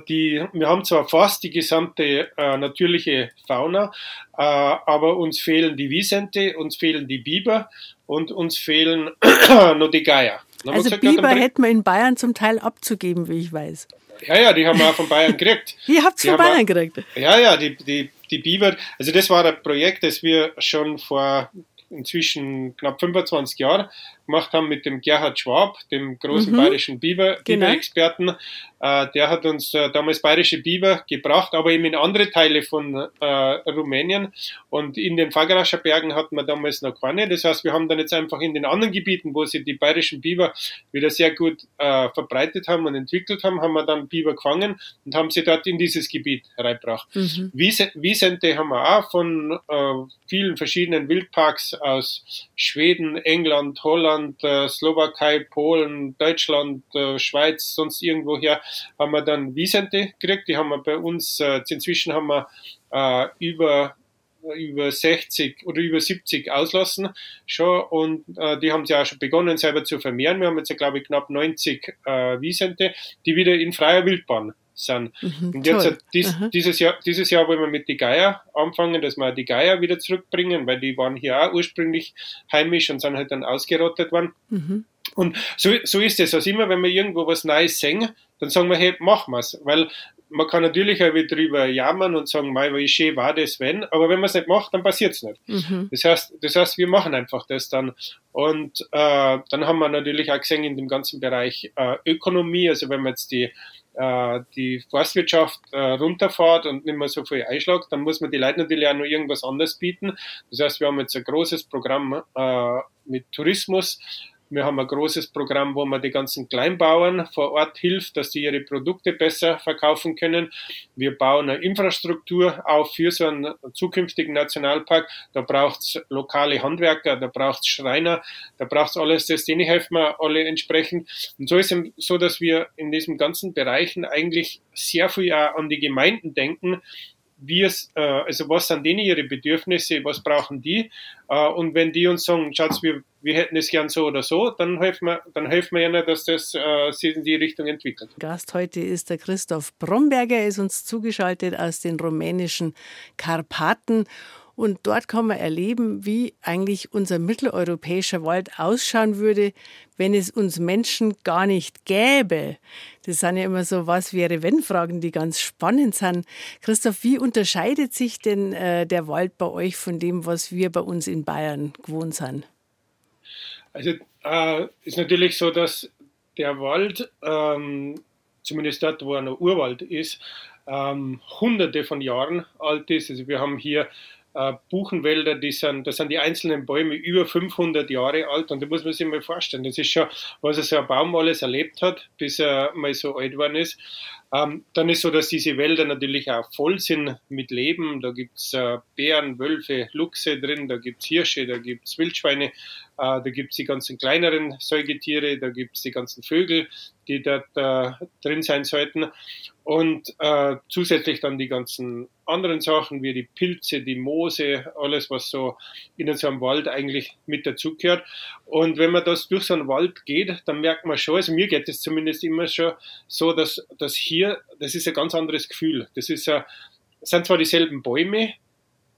die, wir haben zwar fast die gesamte äh, natürliche Fauna, äh, aber uns fehlen die Wiesente, uns fehlen die Biber und uns fehlen noch die Geier. Also gesagt, Biber hätten wir in Bayern zum Teil abzugeben, wie ich weiß. Ja, ja, die haben wir auch von Bayern gekriegt. Ihr habt es von Bayern gekriegt? Ja, ja, die, die, die Biber. Also das war ein Projekt, das wir schon vor inzwischen knapp 25 Jahren gemacht haben mit dem Gerhard Schwab, dem großen mhm. bayerischen Biber, genau. Biber-Experten. Äh, der hat uns äh, damals bayerische Biber gebracht, aber eben in andere Teile von äh, Rumänien. Und in den Fagerascher Bergen hatten wir damals noch keine. Das heißt, wir haben dann jetzt einfach in den anderen Gebieten, wo sie die bayerischen Biber wieder sehr gut äh, verbreitet haben und entwickelt haben, haben wir dann Biber gefangen und haben sie dort in dieses Gebiet reingebracht. Mhm. Wiesente haben wir auch von äh, vielen verschiedenen Wildparks aus Schweden, England, Holland, äh, Slowakei, Polen, Deutschland, Schweiz, sonst irgendwoher haben wir dann Wiesente gekriegt. Die haben wir bei uns, äh, inzwischen haben wir äh, über über 60 oder über 70 auslassen schon und äh, die haben sie auch schon begonnen selber zu vermehren. Wir haben jetzt, glaube ich, knapp 90 äh, Wiesente, die wieder in freier Wildbahn sind. Mhm, und jetzt dies, dieses, Jahr, dieses Jahr wollen wir mit die Geier anfangen, dass wir die Geier wieder zurückbringen, weil die waren hier auch ursprünglich heimisch und sind halt dann ausgerottet worden. Mhm. Und so, so ist es. Also immer, wenn wir irgendwo was Neues sehen, dann sagen wir, hey, machen wir's. Weil man kann natürlich auch wieder drüber jammern und sagen, mei, wie schön war das, wenn, aber wenn man es nicht macht, dann passiert es nicht. Mhm. Das, heißt, das heißt, wir machen einfach das dann. Und äh, dann haben wir natürlich auch gesehen in dem ganzen Bereich äh, Ökonomie, also wenn man jetzt die äh, die Forstwirtschaft äh, runterfährt und nicht mehr so viel einschlägt, dann muss man die Leute natürlich auch noch irgendwas anderes bieten. Das heißt, wir haben jetzt ein großes Programm äh, mit Tourismus, wir haben ein großes Programm, wo man die ganzen Kleinbauern vor Ort hilft, dass sie ihre Produkte besser verkaufen können. Wir bauen eine Infrastruktur auf für so einen zukünftigen Nationalpark. Da braucht es lokale Handwerker, da braucht es Schreiner, da braucht es alles, das denen helfen wir alle entsprechend. Und so ist es so, dass wir in diesen ganzen Bereichen eigentlich sehr viel auch an die Gemeinden denken, wie es, äh, also was sind denen ihre Bedürfnisse, was brauchen die? Äh, und wenn die uns sagen, Schatz, wir, wir hätten es gern so oder so, dann helfen wir, dann helfen wir ihnen, dass das äh, sich in die Richtung entwickelt. Gast heute ist der Christoph Bromberger, er ist uns zugeschaltet aus den rumänischen Karpaten. Und dort kann man erleben, wie eigentlich unser mitteleuropäischer Wald ausschauen würde, wenn es uns Menschen gar nicht gäbe. Das sind ja immer so was wäre wenn Fragen, die ganz spannend sind. Christoph, wie unterscheidet sich denn äh, der Wald bei euch von dem, was wir bei uns in Bayern gewohnt sind? Also äh, ist natürlich so, dass der Wald, ähm, zumindest dort, wo er noch Urwald ist, ähm, hunderte von Jahren alt ist. Also wir haben hier Buchenwälder, die sind, das sind die einzelnen Bäume über 500 Jahre alt und da muss man sich mal vorstellen, das ist schon, was so ein Baum alles erlebt hat, bis er mal so alt geworden ist. Ähm, dann ist so, dass diese Wälder natürlich auch voll sind mit Leben. Da gibt's äh, Bären, Wölfe, Luchse drin, da gibt's Hirsche, da gibt's Wildschweine, äh, da gibt's die ganzen kleineren Säugetiere, da gibt's die ganzen Vögel, die dort äh, drin sein sollten. Und äh, zusätzlich dann die ganzen anderen Sachen wie die Pilze, die Moose, alles, was so in so einem Wald eigentlich mit dazugehört. Und wenn man das durch so einen Wald geht, dann merkt man schon, also mir geht es zumindest immer schon so, dass, dass hier, das ist ein ganz anderes Gefühl. Das ist ein, sind zwar dieselben Bäume,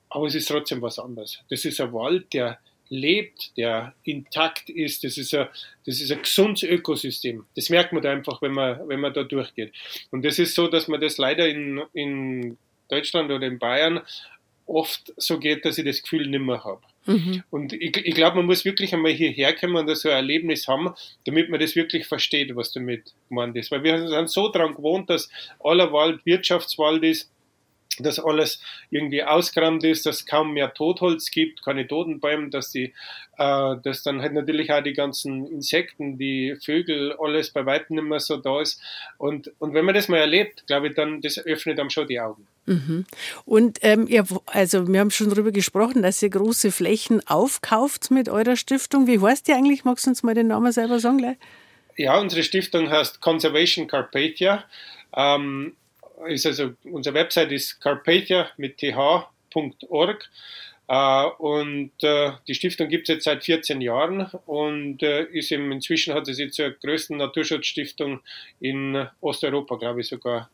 aber es ist trotzdem was anderes. Das ist ein Wald, der lebt, der intakt ist. Das ist ein, das ist ein gesundes Ökosystem. Das merkt man da einfach, wenn man, wenn man da durchgeht. Und das ist so, dass man das leider in, in Deutschland oder in Bayern oft so geht, dass ich das Gefühl nicht mehr habe. Mhm. Und ich, ich glaube, man muss wirklich einmal hierher kommen und so ein Erlebnis haben, damit man das wirklich versteht, was damit gemeint ist. Weil wir sind so dran gewohnt, dass aller Wald Wirtschaftswald ist, dass alles irgendwie ausgerammt ist, dass es kaum mehr Totholz gibt, keine Totenbäume, dass die, äh, dass dann halt natürlich auch die ganzen Insekten, die Vögel, alles bei weitem nicht mehr so da ist. Und, und wenn man das mal erlebt, glaube ich, dann, das öffnet einem schon die Augen. Mhm. Und ähm, ihr, also wir haben schon darüber gesprochen, dass ihr große Flächen aufkauft mit eurer Stiftung. Wie heißt die eigentlich? Magst du uns mal den Namen selber sagen gleich? Ja, unsere Stiftung heißt Conservation Carpathia. Ähm, ist also, unsere Website ist carpathia mit th.org. Uh, und uh, die Stiftung gibt es jetzt seit 14 Jahren und uh, ist im, inzwischen hat sie sich zur größten Naturschutzstiftung in Osteuropa, glaube ich, sogar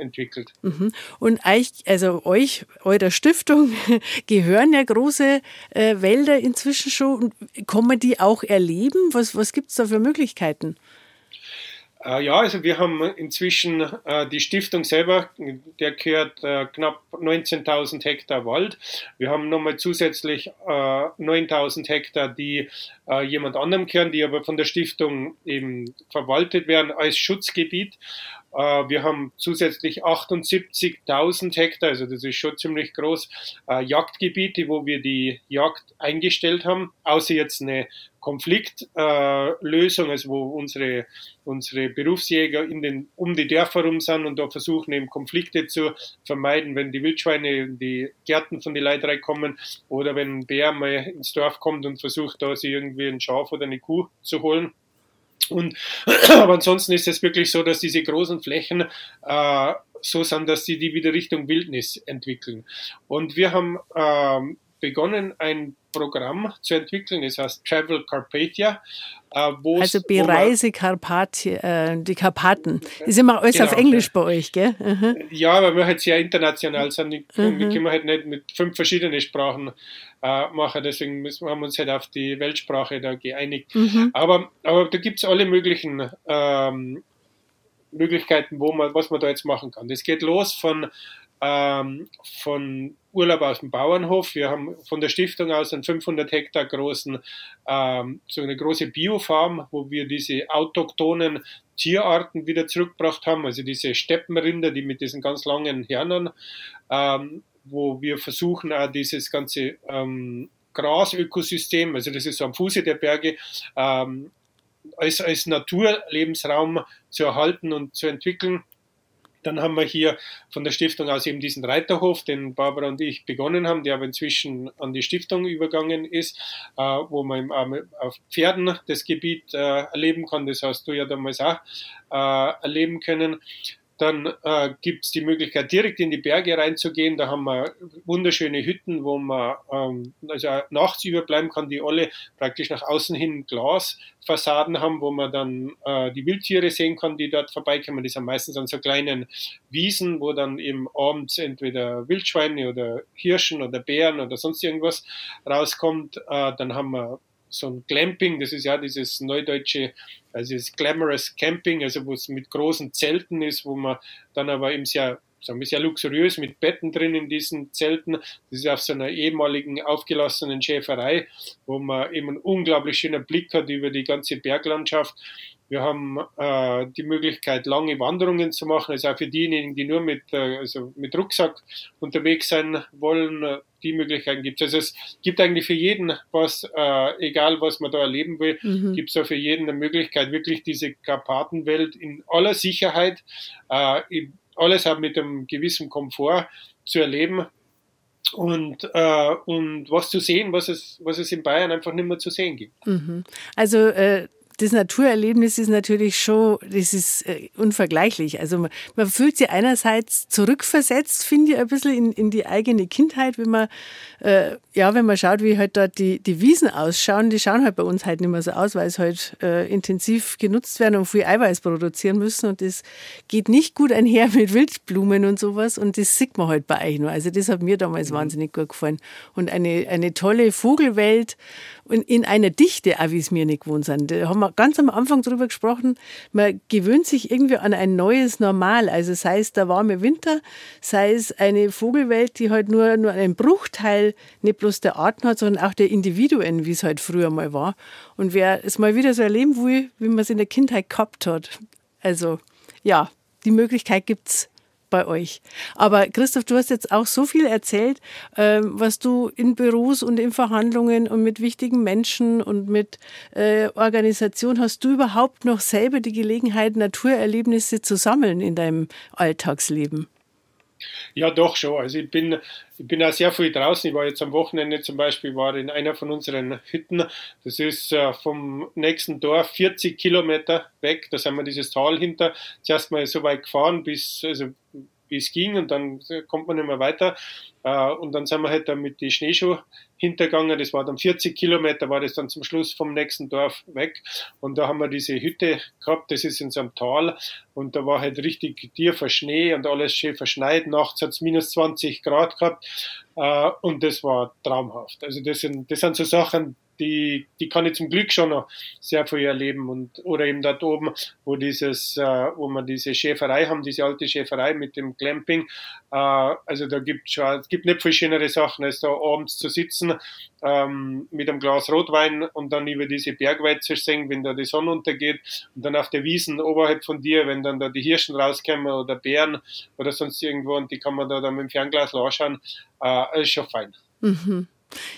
entwickelt. Mhm. Und euch, also euch, eurer Stiftung, gehören ja große äh, Wälder inzwischen schon. Kann man die auch erleben? Was, was gibt es da für Möglichkeiten? Äh, ja, also wir haben inzwischen äh, die Stiftung selber, der gehört äh, knapp 19.000 Hektar Wald. Wir haben nochmal zusätzlich äh, 9.000 Hektar, die äh, jemand anderem gehören, die aber von der Stiftung eben verwaltet werden als Schutzgebiet. Äh, wir haben zusätzlich 78.000 Hektar, also das ist schon ziemlich groß, äh, Jagdgebiete, wo wir die Jagd eingestellt haben, außer jetzt eine Konfliktlösung, äh, also wo unsere, unsere Berufsjäger in den, um die Dörfer rum sind und da versuchen eben Konflikte zu vermeiden, wenn die Wildschweine in die Gärten von den Leiterei kommen oder wenn ein Bär mal ins Dorf kommt und versucht, da sich irgendwie ein Schaf oder eine Kuh zu holen. Und, aber ansonsten ist es wirklich so, dass diese großen Flächen äh, so sind, dass sie die wieder Richtung Wildnis entwickeln. Und wir haben ähm, begonnen, ein Programm zu entwickeln, das heißt Travel Carpathia. Äh, also Bereise Karpathia, äh, die Karpaten. Ist immer alles genau. auf Englisch bei euch, gell? Mhm. Ja, weil wir halt sehr international sind. Mhm. Wir können halt nicht mit fünf verschiedenen Sprachen äh, machen, deswegen müssen, haben wir uns halt auf die Weltsprache da geeinigt. Mhm. Aber, aber da gibt es alle möglichen ähm, Möglichkeiten, wo man, was man da jetzt machen kann. Das geht los von ähm, von Urlaub aus dem Bauernhof. Wir haben von der Stiftung aus einen 500 Hektar großen, ähm, so eine große Biofarm, wo wir diese autochthonen Tierarten wieder zurückgebracht haben, also diese Steppenrinder, die mit diesen ganz langen Hörnern, ähm, wo wir versuchen, auch dieses ganze ähm, Grasökosystem, also das ist so am Fuße der Berge, ähm, als, als Naturlebensraum zu erhalten und zu entwickeln. Dann haben wir hier von der Stiftung aus eben diesen Reiterhof, den Barbara und ich begonnen haben, der aber inzwischen an die Stiftung übergangen ist, äh, wo man auf Pferden das Gebiet äh, erleben kann. Das hast du ja damals auch äh, erleben können. Dann äh, gibt es die Möglichkeit, direkt in die Berge reinzugehen. Da haben wir wunderschöne Hütten, wo man ähm, also nachts überbleiben kann, die alle praktisch nach außen hin Glasfassaden haben, wo man dann äh, die Wildtiere sehen kann, die dort vorbeikommen. Die sind meistens an so kleinen Wiesen, wo dann eben abends entweder Wildschweine oder Hirschen oder Bären oder sonst irgendwas rauskommt. Äh, dann haben wir so ein Glamping, das ist ja dieses neudeutsche, also das Glamorous Camping, also wo es mit großen Zelten ist, wo man dann aber eben sehr sagen wir, sehr luxuriös mit Betten drin in diesen Zelten. Das ist auf so einer ehemaligen aufgelassenen Schäferei, wo man eben einen unglaublich schönen Blick hat über die ganze Berglandschaft. Wir haben äh, die Möglichkeit, lange Wanderungen zu machen. Also auch für diejenigen, die nur mit, äh, also mit Rucksack unterwegs sein wollen, die Möglichkeiten gibt es. Also es gibt eigentlich für jeden was, äh, egal was man da erleben will, mhm. gibt es da für jeden eine Möglichkeit, wirklich diese Karpatenwelt in aller Sicherheit, äh, alles auch mit einem gewissen Komfort zu erleben und, äh, und was zu sehen, was es, was es in Bayern einfach nicht mehr zu sehen gibt. Mhm. Also äh, das Naturerlebnis ist natürlich schon, das ist äh, unvergleichlich. Also man, man, fühlt sich einerseits zurückversetzt, finde ich, ein bisschen in, in die eigene Kindheit, wenn man, äh, ja, wenn man schaut, wie halt dort die, die Wiesen ausschauen, die schauen halt bei uns halt nicht mehr so aus, weil es halt äh, intensiv genutzt werden und viel Eiweiß produzieren müssen und das geht nicht gut einher mit Wildblumen und sowas und das sieht man halt bei euch nur. Also das hat mir damals mhm. wahnsinnig gut gefallen. Und eine, eine tolle Vogelwelt und in einer Dichte, auch wie es mir nicht gewohnt sind. Da haben wir ganz am Anfang drüber gesprochen, man gewöhnt sich irgendwie an ein neues Normal. Also sei es der warme Winter, sei es eine Vogelwelt, die halt nur, nur einen Bruchteil nicht bloß der Arten hat, sondern auch der Individuen, wie es halt früher mal war. Und wer es mal wieder so erleben will, wie man es in der Kindheit gehabt hat. Also ja, die Möglichkeit gibt es bei euch. Aber Christoph, du hast jetzt auch so viel erzählt, ähm, was du in Büros und in Verhandlungen und mit wichtigen Menschen und mit äh, Organisation hast du überhaupt noch selber die Gelegenheit, Naturerlebnisse zu sammeln in deinem Alltagsleben? Ja, doch schon. Also ich bin, ich bin auch sehr viel draußen. Ich war jetzt am Wochenende zum Beispiel war in einer von unseren Hütten. Das ist äh, vom nächsten Dorf 40 Kilometer weg. Da sind wir dieses Tal hinter. Zuerst mal so weit gefahren, bis, also wie es ging und dann kommt man nicht mehr weiter. Äh, und dann sind wir halt dann mit die Schneeschuhe hintergegangen. Das war dann 40 Kilometer, war das dann zum Schluss vom nächsten Dorf weg. Und da haben wir diese Hütte gehabt, das ist in so einem Tal. Und da war halt richtig tiefer Schnee und alles schön verschneit. Nachts hat es minus 20 Grad gehabt. Äh, und das war traumhaft. Also das sind, das sind so Sachen, die, die kann ich zum Glück schon noch sehr viel erleben. Und, oder eben dort oben, wo dieses, äh, wo wir diese Schäferei haben, diese alte Schäferei mit dem Clamping. Äh, also da gibt schon, es gibt nicht viel schönere Sachen, als da abends zu sitzen ähm, mit einem Glas Rotwein und dann über diese Bergweite zu sehen, wenn da die Sonne untergeht und dann auf der Wiesen oberhalb von dir, wenn dann da die Hirschen rauskommen oder Bären oder sonst irgendwo und die kann man da dann mit dem Fernglas anschauen, äh, ist schon fein. Mhm.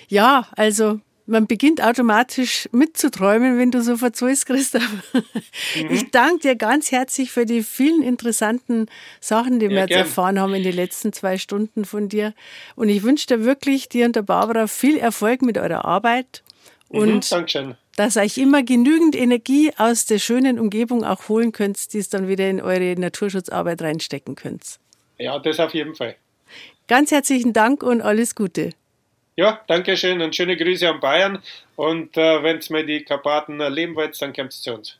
Ja, also man beginnt automatisch mitzuträumen, wenn du so verzweifst, Christoph. Mhm. Ich danke dir ganz herzlich für die vielen interessanten Sachen, die ja, wir jetzt gern. erfahren haben in den letzten zwei Stunden von dir. Und ich wünsche dir wirklich, dir und der Barbara, viel Erfolg mit eurer Arbeit. Mhm, und mhm, dass euch immer genügend Energie aus der schönen Umgebung auch holen könnt, die es dann wieder in eure Naturschutzarbeit reinstecken könnt. Ja, das auf jeden Fall. Ganz herzlichen Dank und alles Gute. Ja, danke schön und schöne Grüße an Bayern. Und äh, wenn ihr mal die Karpaten erleben wollt, dann kommt zu uns.